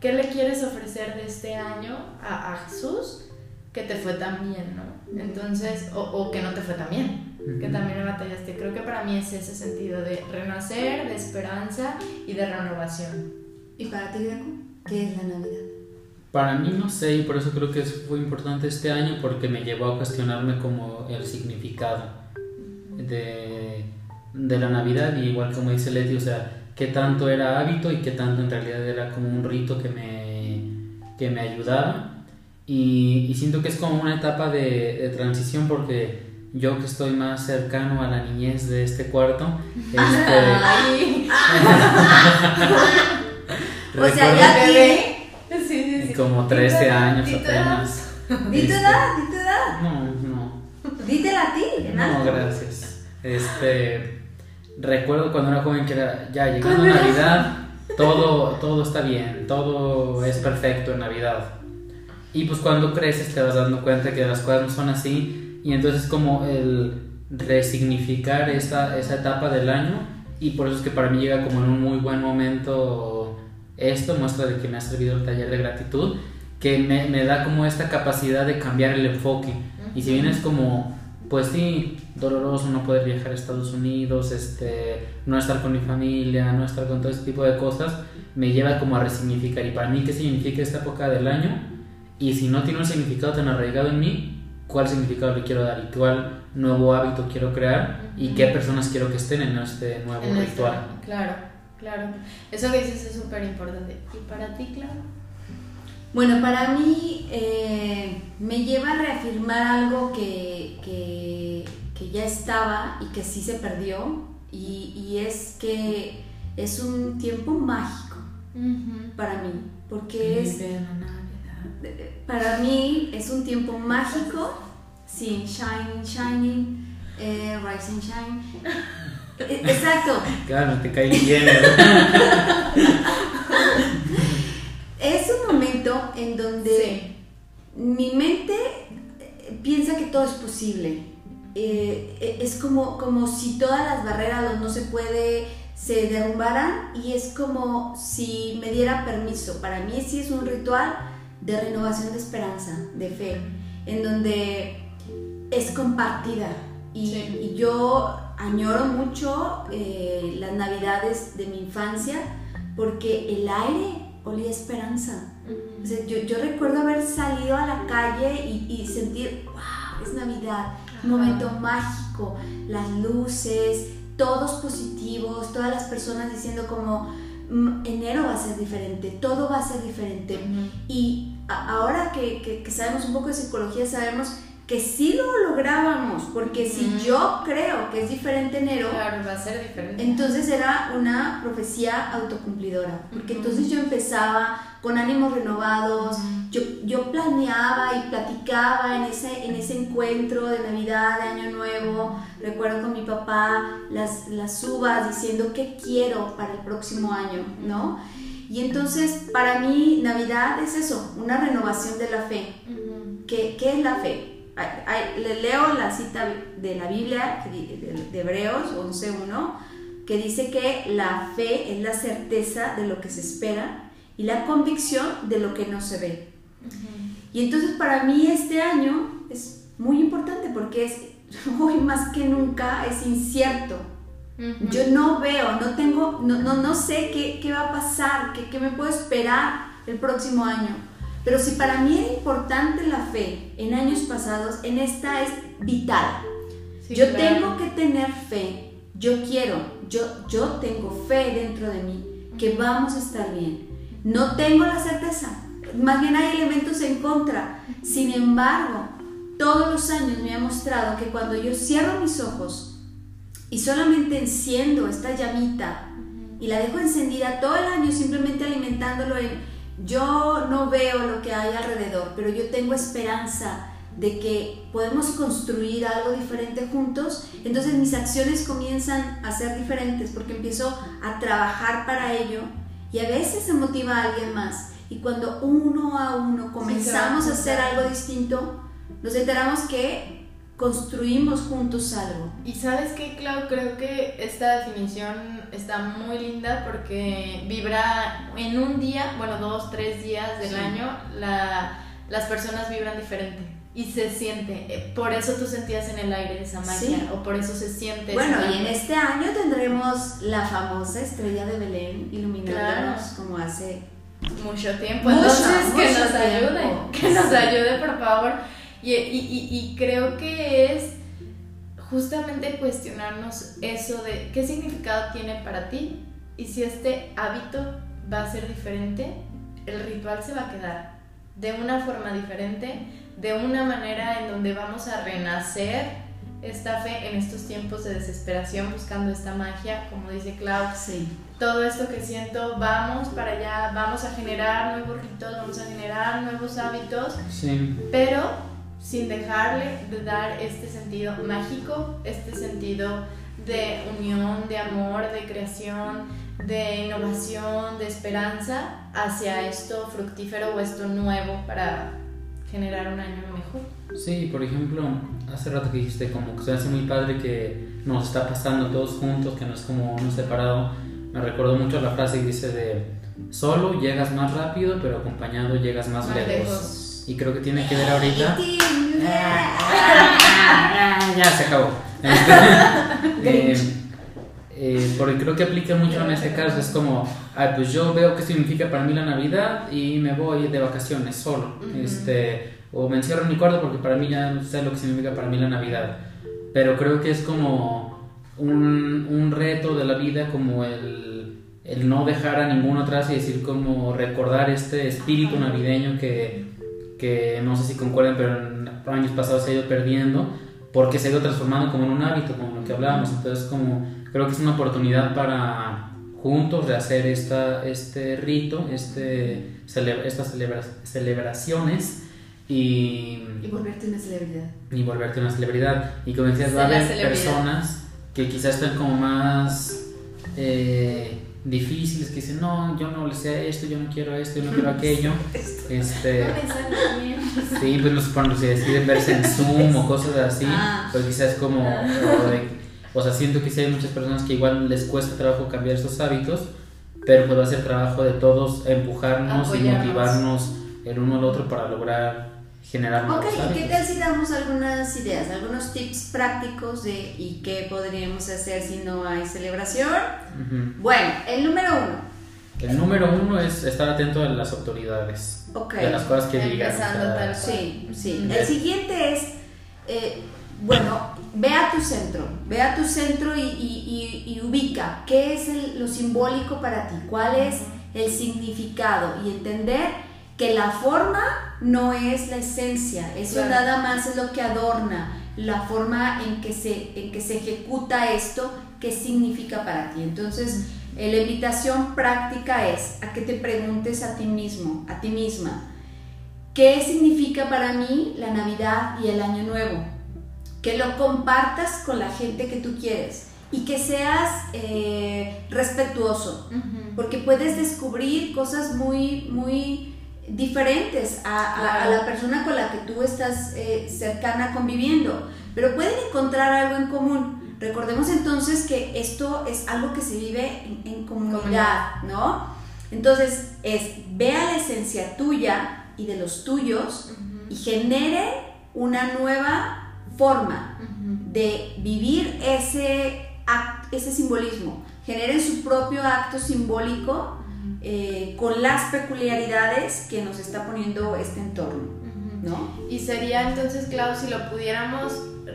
¿qué le quieres ofrecer de este año a, a Jesús que te fue tan bien, ¿no? Entonces, o, o que no te fue tan bien que también me batallaste. Creo que para mí es ese sentido de renacer, de esperanza y de renovación. ¿Y para ti, Greco? ¿Qué es la Navidad? Para mí no sé y por eso creo que fue importante este año porque me llevó a cuestionarme como el significado de, de la Navidad y igual como dice Leti, o sea, qué tanto era hábito y qué tanto en realidad era como un rito que me, que me ayudaba y, y siento que es como una etapa de, de transición porque yo que estoy más cercano a la niñez de este cuarto, este, o sea, ya tiene sí, sí, sí. como 13 años apenas. ¿Di tu edad? ¿Di tu edad? No, no. Dítela a ti, No, gracias. Este, recuerdo cuando era joven que era, ya llegando Navidad, todo, todo está bien, todo es perfecto en Navidad. Y pues cuando creces te vas dando cuenta que las cosas no son así y entonces como el resignificar esa, esa etapa del año y por eso es que para mí llega como en un muy buen momento esto, muestra de que me ha servido el taller de gratitud, que me, me da como esta capacidad de cambiar el enfoque. Y si bien es como, pues sí, doloroso no poder viajar a Estados Unidos, este, no estar con mi familia, no estar con todo este tipo de cosas, me lleva como a resignificar. Y para mí, ¿qué significa esta época del año? Y si no tiene un significado tan arraigado en mí, cuál significado le quiero dar y cuál nuevo hábito quiero crear y qué personas quiero que estén en este nuevo ritual. claro, claro. Eso que dices es súper importante. ¿Y para ti, claro? Bueno, para mí eh, me lleva a reafirmar algo que, que, que, ya estaba y que sí se perdió y, y es que es un tiempo mágico para mí, porque es para mí es un tiempo mágico, sí, shining, shining, eh, rise and shine. E, exacto. Claro, te cae bien. es un momento en donde mi mente eh, piensa que todo es posible. Eh, e, es como, como si todas las barreras no se puede se derrumbaran y es como si me diera permiso. Para mí sí es un ritual de renovación de esperanza, de fe, en donde es compartida. Y, yo añoro mucho eh, las navidades de mi infancia porque el aire olía esperanza. yo, recuerdo haber salido a la calle y, sentir, wow, es Navidad, un momento mágico, las luces, todos positivos, todas las personas diciendo como, enero va a ser diferente, todo va a ser diferente. Y ahora que, que, sabemos un poco de psicología, sabemos que sí lo lográbamos, porque si yo creo que es diferente enero, claro, va a ser diferente. Entonces era una profecía autocumplidora, porque entonces yo empezaba con ánimos renovados, yo, yo planeaba y platicaba en ese, en ese encuentro de Navidad, de Año Nuevo, recuerdo con mi papá las, las uvas diciendo qué quiero para el próximo año, ¿no? Y entonces para mí Navidad es eso, una renovación de la fe. ¿Qué, ¿Qué, es la fe? Le leo la cita de la Biblia de Hebreos 11.1 que dice que la fe es la certeza de lo que se espera y la convicción de lo que no se ve. Y entonces para mí este año es muy importante porque es hoy más que nunca es incierto. Yo no veo, no tengo, no, no, no sé qué, qué, va a pasar, qué, qué me puedo esperar el próximo año. Pero si para mí era importante la fe en años pasados, en esta es vital. yo tengo que tener fe, yo quiero, yo, yo tengo fe dentro de mí, que vamos a estar bien. No tengo la certeza, más bien hay elementos en contra. Sin embargo, todos los años me ha mostrado que cuando yo cierro mis ojos y solamente enciendo esta llamita y la dejo encendida todo el año simplemente alimentándolo en yo no veo lo que hay alrededor, pero yo tengo esperanza de que podemos construir algo diferente juntos, entonces mis acciones comienzan a ser diferentes porque empiezo a trabajar para ello y a veces se motiva a alguien más. Y cuando uno a uno comenzamos a hacer algo distinto, nos enteramos que construimos juntos algo. Y sabes qué, Clau, creo que esta definición está muy linda porque vibra en un día, bueno, dos, tres días del año, la, las personas vibran diferente y se siente. Eh, por eso tú sentías en el aire esa magia, o por eso se siente. Bueno, y en este año tendremos la famosa estrella de Belén iluminándonos como hace mucho tiempo. Entonces, que nos ayude, que nos ayude, por favor. Y, creo que es justamente cuestionarnos eso de qué significado tiene para ti y si este hábito va a ser diferente, el ritual se va a quedar de una forma diferente, de una manera en donde vamos a renacer esta fe en estos tiempos de desesperación buscando esta magia, como dice Clau. Sí. Todo esto que siento, vamos para allá, vamos a generar nuevos ritos, vamos a generar nuevos hábitos, sí. pero sin dejarle de dar este sentido mágico, este sentido de unión, de amor, de creación, de innovación, de esperanza hacia esto fructífero o esto nuevo para generar un año mejor. Sí, por ejemplo, hace rato que dijiste como que se hace muy padre que nos está pasando todos juntos, que no es como uno separado. Me recordó mucho la frase que dice de solo llegas más rápido, pero acompañado llegas más, lejos. Y creo que tiene que ver ahorita. ya se acabó. eh, eh, porque creo que aplica mucho en este caso. Es como, pues yo veo qué significa para mí la Navidad y me voy de vacaciones solo. este, o me encierro en mi cuarto porque para mí ya no sé lo que significa para mí la Navidad. Pero creo que es como un, un reto de la vida, como el, el no dejar a ninguno atrás y decir, como recordar este espíritu navideño que que no sé si concuerden, pero en años pasados se ha ido perdiendo porque se ha ido transformando como en un hábito, como lo que hablábamos. Entonces, como creo que es una oportunidad para juntos rehacer esta, este rito, este, estas celebraciones y, y volverte una celebridad. Y volverte una celebridad. Y como decías, va a haber personas que quizás estén como más... Eh, difíciles que dicen, no, yo no le sé esto, yo no quiero esto, yo no quiero aquello. este, sí, pues cuando se deciden verse en Zoom o cosas así, ah. pues quizás como, o sea, siento que sí hay muchas personas que igual les cuesta trabajo cambiar estos hábitos, pero pues va a ser trabajo de todos empujarnos y motivarnos el uno al otro para lograr generar Ok, ¿qué tal si damos algunas ideas, algunos tips prácticos de y qué podríamos hacer si no hay celebración? Bueno, el número uno. El número uno es estar atento a las autoridades. De las cosas que digan. sí, sí. El siguiente es, eh, bueno, ve a tu centro, ve a tu centro y, y, y, ubica qué es lo simbólico para ti, cuál es el significado y entender que la forma no es la esencia, eso nada más es lo que adorna la forma en que, se, en que se ejecuta esto, qué significa para ti. Entonces, eh, la invitación práctica es a que te preguntes a ti mismo, a ti misma, ¿qué significa para mí la Navidad y el Año Nuevo? que lo compartas con la gente que tú quieres y que seas eh, respetuoso, porque puedes descubrir cosas muy, muy diferentes a, la persona con la que tú estás eh, cercana conviviendo, pero pueden encontrar algo en común. Recordemos entonces que esto es algo que se vive en, comunidad, ¿no? Entonces es, vea la esencia tuya y de los tuyos y genere una nueva forma de vivir ese, ese simbolismo. Generen su propio acto simbólico eh, con las peculiaridades que nos está poniendo este entorno. ¿no? Y sería entonces, Clau, si lo pudiéramos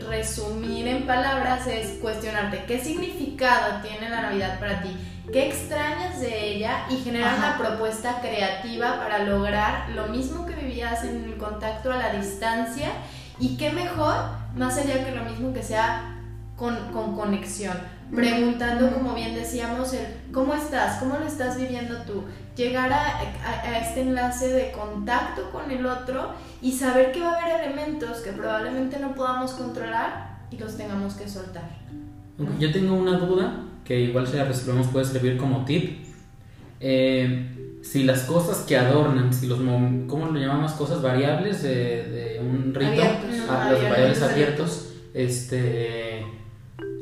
resumir en palabras, es cuestionarte qué significado tiene la Navidad para ti, qué extrañas de ella y generar una propuesta creativa para lograr lo mismo que vivías en el contacto a la distancia. Y qué mejor, más allá que lo mismo que sea con, con conexión preguntando, como bien decíamos, el cómo estás, cómo lo estás viviendo tú, llegar a, a, este enlace de contacto con el otro y saber que va a haber elementos que probablemente no podamos controlar y los tengamos que soltar. Yo tengo una duda que igual si la resolvemos puede servir como tip. Eh, si las cosas que adornan, si los, ¿cómo lo llamamos? Cosas variables de, de un rito, a, ah, los variables abiertos, este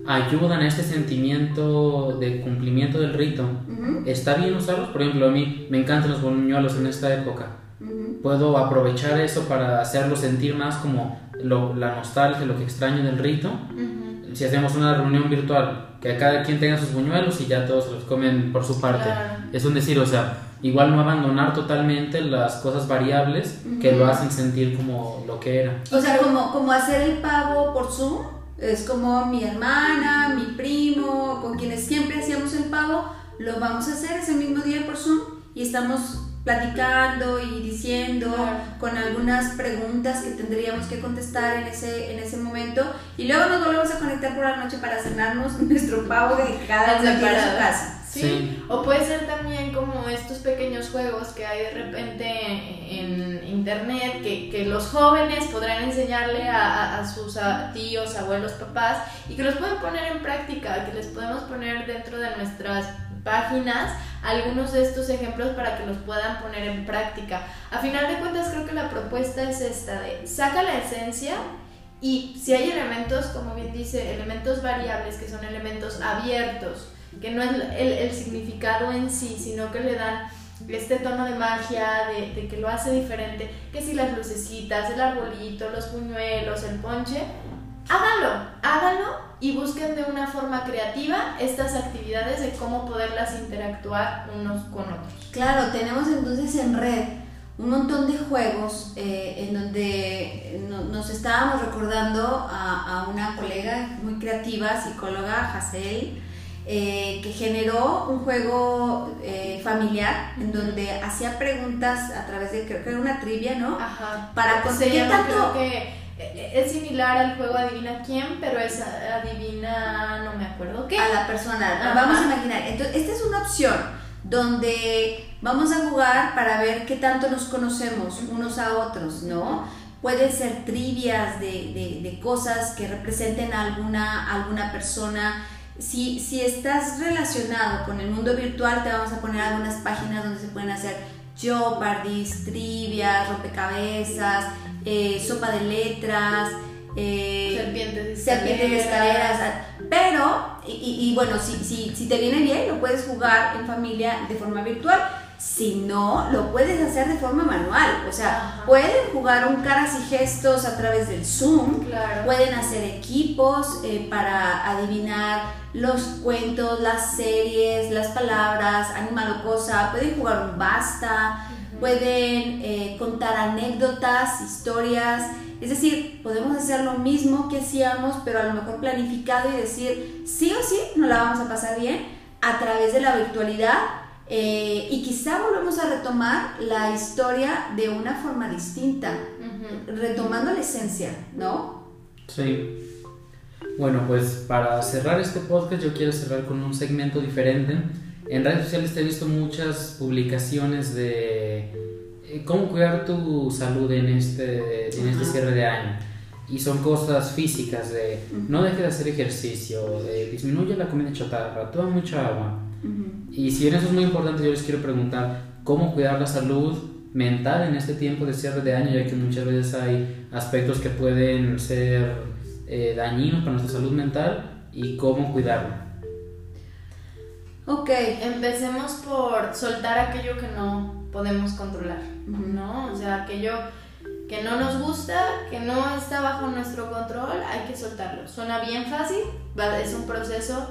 ayudan a este sentimiento de cumplimiento del rito. ¿Está bien usarlos? Por ejemplo, a mí me encantan los buñuelos en esta época. Puedo aprovechar eso para hacerlo sentir más como lo, la nostalgia, lo que extraño del rito. Si hacemos una reunión virtual, que cada quien tenga sus buñuelos y ya todos los comen por su parte. Es un decir, o sea, igual no abandonar totalmente las cosas variables que lo hacen sentir como lo que era. O sea, como, como hacer el pavo por Zoom es como mi hermana, mi primo, con quienes siempre hacíamos el pavo, lo vamos a hacer ese mismo día por Zoom y estamos platicando y diciendo con algunas preguntas que tendríamos que contestar en ese, en ese momento y luego nos volvemos a conectar por la noche para cenarnos nuestro pavo de cada uno en su casa. ¿sí? O puede ser también como estos pequeños juegos que hay de repente en internet que, que los jóvenes podrán enseñarle a, a, sus tíos, abuelos, papás y que los pueden poner en práctica, que les podemos poner dentro de nuestras páginas algunos de estos ejemplos para que los puedan poner en práctica. A final de cuentas creo que la propuesta es esta de saca la esencia y si hay elementos, como bien dice, elementos variables que son elementos abiertos, que no es el, significado en sí, sino que le dan este tono de magia, de, que lo hace diferente, que si las lucecitas, el arbolito, los puñuelos, el ponche, háganlo, háganlo y busquen de una forma creativa estas actividades de cómo poderlas interactuar unos con otros. Claro, tenemos entonces en red un montón de juegos eh, en donde nos estábamos recordando a, a, una colega muy creativa, psicóloga, Hazel, eh, que generó un juego eh, familiar en donde hacía preguntas a través de, creo que era una trivia, ¿no? Ajá. Para conseguir tanto... que eh, es similar al juego Adivina quién, pero es Adivina, no me acuerdo qué. A la persona, vamos a imaginar. Entonces, esta es una opción donde vamos a jugar para ver qué tanto nos conocemos unos a otros, ¿no? Pueden ser trivias de, de, de cosas que representen a alguna, alguna persona si, si estás relacionado con el mundo virtual, te vamos a poner algunas páginas donde se pueden hacer jeopardis, trivias, rompecabezas, eh, sopa de letras, eh, serpientes, de serpientes de escaleras. Pero, y, y, bueno, si, si, si te viene bien, lo puedes jugar en familia de forma virtual si no, lo puedes hacer de forma manual. O sea, pueden jugar un caras y gestos a través del Zoom. Pueden hacer equipos eh, para adivinar los cuentos, las series, las palabras, animal o cosa. Pueden jugar un basta. Pueden eh, contar anécdotas, historias. Es decir, podemos hacer lo mismo que hacíamos, pero a lo mejor planificado y decir, sí o sí, nos la vamos a pasar bien a través de la virtualidad eh, y quizá volvemos a retomar la historia de una forma distinta, retomando la esencia, ¿no? Sí. Bueno, pues para cerrar este podcast yo quiero cerrar con un segmento diferente. En redes sociales te he visto muchas publicaciones de eh, cómo cuidar tu salud en este, en este cierre de año. y son cosas físicas de no deje de hacer ejercicio, de disminuye la comida chatarra, toma mucha agua. Y si bien eso es muy importante, yo les quiero preguntar cómo cuidar la salud mental en este tiempo de cierre de año, ya que muchas veces hay aspectos que pueden ser eh, dañinos para nuestra salud mental y cómo cuidarlo. Ok, empecemos por soltar aquello que no podemos controlar, ¿no? O sea, aquello que no nos gusta, que no está bajo nuestro control, hay que soltarlo. Suena bien fácil, es un proceso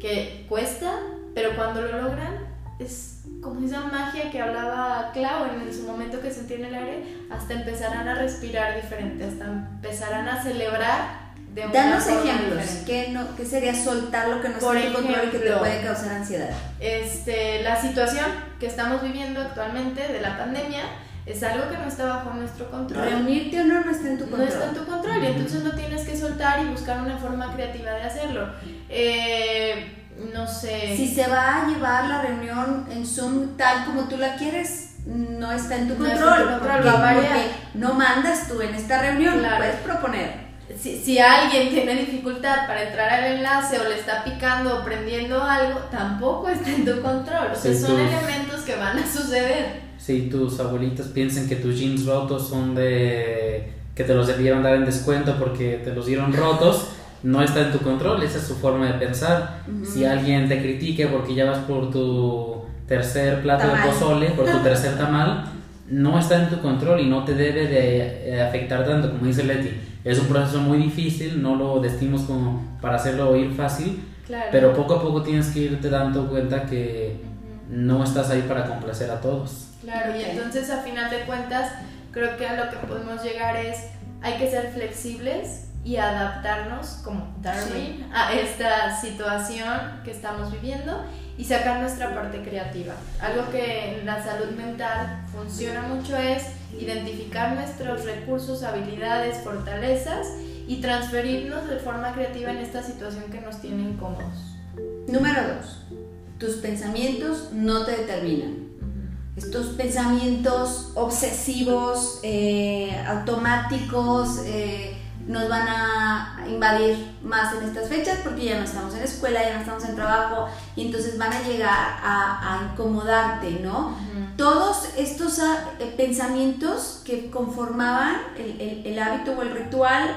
que cuesta, pero cuando lo logran es como esa magia que hablaba Clau en su momento que sentí en el aire, hasta empezarán a respirar diferente, hasta empezarán a celebrar de Danos ejemplos, ¿qué, no, ¿qué sería soltar lo que no está en control y que te puede causar ansiedad? Este, la situación que estamos viviendo actualmente de la pandemia, es algo que no está bajo nuestro control. Reunirte o no no está en tu control. No está en tu control y entonces lo tienes que soltar y buscar una forma creativa de hacerlo. Eh, no sé. Si se va a llevar la reunión en Zoom tal como tú la quieres, no está en tu control. No, porque, no mandas tú en esta reunión, puedes proponer. Si, si, alguien tiene dificultad para entrar al enlace o le está picando o prendiendo algo, tampoco está en tu control. O sea, son elementos que van a suceder si tus abuelitas piensan que tus jeans rotos son de que te los debieron dar en descuento porque te los dieron rotos, no está en tu control, esa es su forma de pensar. Si alguien te critique porque ya vas por tu tercer plato de pozole, por tu tercer tamal, no está en tu control y no te debe de eh, afectar tanto, como dice Leti. Es un proceso muy difícil, no lo decimos como para hacerlo oír fácil, pero poco a poco tienes que irte dando cuenta que no estás ahí para complacer a todos. Claro, y entonces a final de cuentas creo que a lo que podemos llegar es hay que ser flexibles y adaptarnos como Darwin a esta situación que estamos viviendo y sacar nuestra parte creativa. Algo que en la salud mental funciona mucho es identificar nuestros recursos, habilidades, fortalezas y transferirnos de forma creativa en esta situación que nos tiene incómodos. Número dos, tus pensamientos no te determinan estos pensamientos obsesivos, eh, automáticos, eh, nos van a invadir más en estas fechas porque ya no estamos en escuela, ya no estamos en trabajo y entonces van a llegar a, incomodarte, ¿no? Todos estos ah, eh, pensamientos que conformaban el, hábito o el ritual,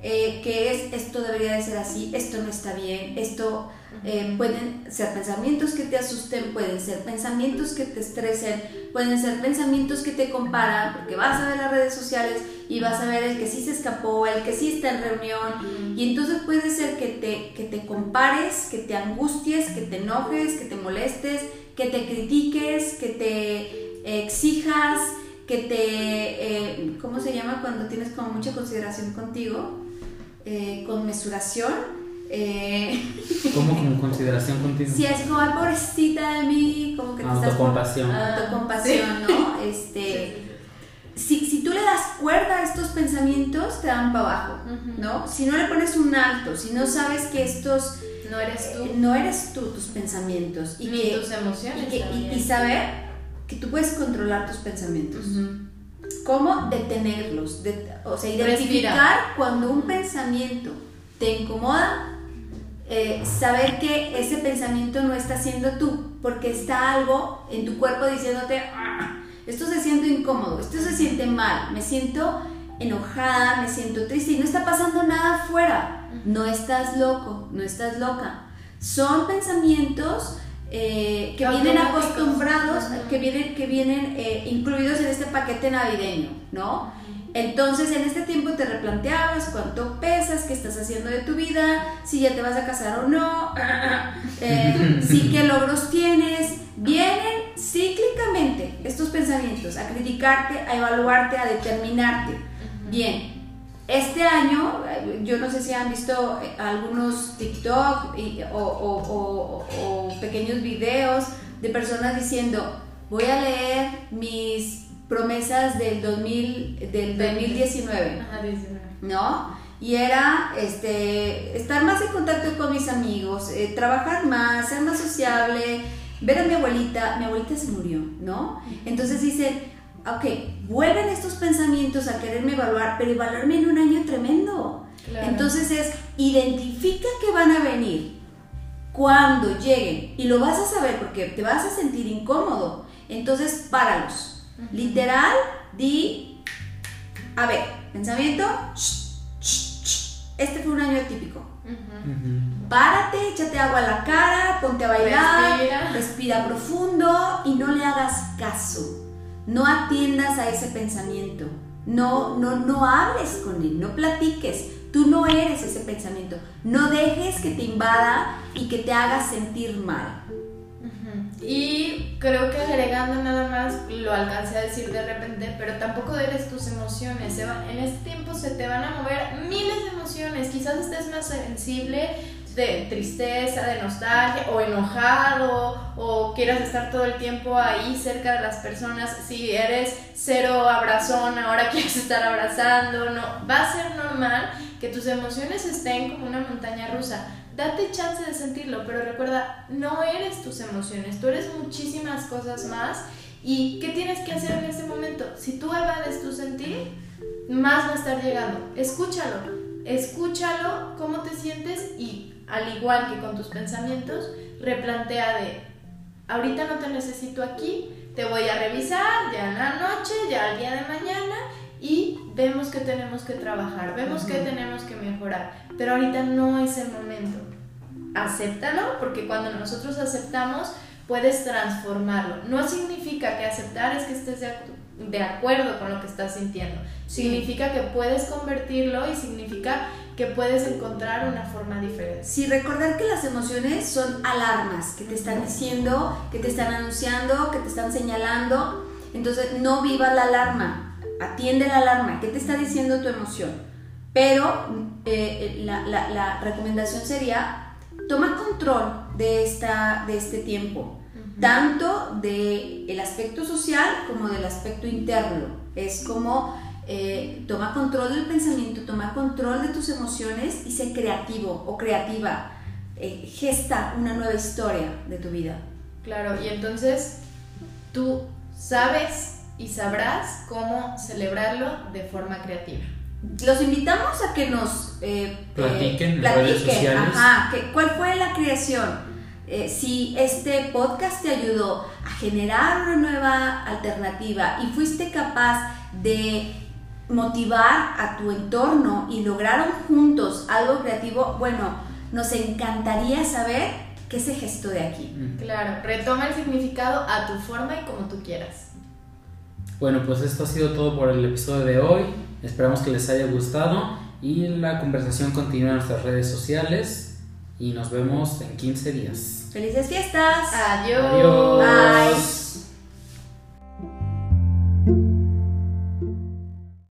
que es esto debería de ser así, esto no está bien, esto eh, pueden ser pensamientos que te asusten, pueden ser pensamientos que te estresen, pueden ser pensamientos que te comparan, porque vas a ver las redes sociales y vas a ver el que sí se escapó, el que sí está en reunión, y entonces puede ser que te, que te compares, que te angusties, que te enojes, que te molestes, que te critiques, que te exijas, que te, eh, ¿cómo se llama cuando tienes como mucha consideración contigo? Eh, con mesuración eh, ¿Cómo como consideración contigo? Sí, así como, ay, pobrecita de mí, como que te Autocompasión. estás... Autocompasión, ¿no? Este, si, si, tú le das cuerda a estos pensamientos, te dan para abajo, ¿no? Si no le pones un alto, si no sabes que estos... No eres tú. no eres tú tus pensamientos. Y Ni tus emociones. Y, saber que tú puedes controlar tus pensamientos. ¿Cómo detenerlos? o sea, identificar cuando un pensamiento te incomoda eh, saber que ese pensamiento no está siendo tú, porque está algo en tu cuerpo diciéndote, ah, esto se siente incómodo, esto se siente mal, me siento enojada, me siento triste y no está pasando nada afuera. No estás loco, no estás loca. Son pensamientos eh, que vienen acostumbrados, que vienen, que vienen eh, incluidos en este paquete navideño, ¿no? Entonces en este tiempo te replanteabas cuánto pesas, qué estás haciendo de tu vida, si ya te vas a casar o no, eh, si qué logros tienes. Vienen cíclicamente estos pensamientos a criticarte, a evaluarte, a determinarte. Bien, este año, yo no sé si han visto eh, algunos TikTok o, o pequeños videos de personas diciendo, voy a leer mis promesas del, 2000, del 2019, ¿no? Y era este, estar más en contacto con mis amigos, eh, trabajar más, ser más sociable, ver a mi abuelita, mi abuelita se murió, ¿no? Entonces dicen, ok, vuelven estos pensamientos a quererme evaluar, pero evaluarme en un año tremendo Claro. Entonces es, identifica que van a venir cuando lleguen y lo vas a saber porque te vas a sentir incómodo. Entonces, páralos. Literal, di, a ver, pensamiento, shh, shh, shh. este fue un año atípico. Párate, échate agua a la cara, ponte a bailar, Respira. respira profundo y no le hagas caso. No atiendas a ese pensamiento. No, no, no hables con él, no platiques. Tú no eres ese pensamiento. No dejes que te invada y que te haga sentir mal. Y creo que agregando nada más, lo alcancé a decir de repente, pero tampoco eres tus emociones. Se va- en este tiempo se te van a mover miles de emociones. Quizás estés más sensible de tristeza, de nostalgia, o enojado, o quieras estar todo el tiempo ahí cerca de las personas. Si eres cero abrazón, ahora quieres estar abrazando. No, va a ser normal que tus emociones estén como una montaña rusa. Date chance de sentirlo, pero recuerda, no eres tus emociones, tú eres muchísimas cosas más. ¿Y qué tienes que hacer en este momento? Si tú evades tu sentir, más va a estar llegando. Escúchalo, escúchalo, cómo te sientes y al igual que con tus pensamientos, replantea de, ahorita no te necesito aquí, te voy a revisar ya en la noche, ya al día de mañana y vemos que tenemos que trabajar, vemos que tenemos que mejorar, pero ahorita no es el momento. Acéptalo porque cuando nosotros aceptamos puedes transformarlo. No significa que aceptar es que estés de acuerdo con lo que estás sintiendo. Significa que puedes convertirlo y significa que puedes encontrar una forma diferente. Sí, recordar que las emociones son alarmas que te están diciendo, que te están anunciando, que te están señalando. Entonces, no viva la alarma, atiende la alarma. ¿Qué te está diciendo tu emoción? Pero eh, la, la- la recomendación sería, toma control de, esta, de este tiempo, tanto del aspecto social como del aspecto interno. Es como eh, toma control del pensamiento, toma control de tus emociones y sé creativo o creativa. Eh, gesta una nueva historia de tu vida. Claro, y entonces tú sabes y sabrás cómo celebrarlo de forma creativa. Los invitamos a que nos eh, Platiquen en eh, redes sociales. ajá, que, ¿cuál fue la creación? Eh, si este podcast te ayudó a generar una nueva alternativa y fuiste capaz de motivar a tu entorno y lograron juntos algo creativo, bueno, nos encantaría saber qué se gestó de aquí. Claro, retoma el significado a tu forma y como tú quieras. Bueno, pues esto ha sido todo por el episodio de hoy. Esperamos que les haya gustado y la conversación continúa en nuestras redes sociales y nos vemos en 15 días. ¡Felices fiestas! Adiós. Adiós. Bye.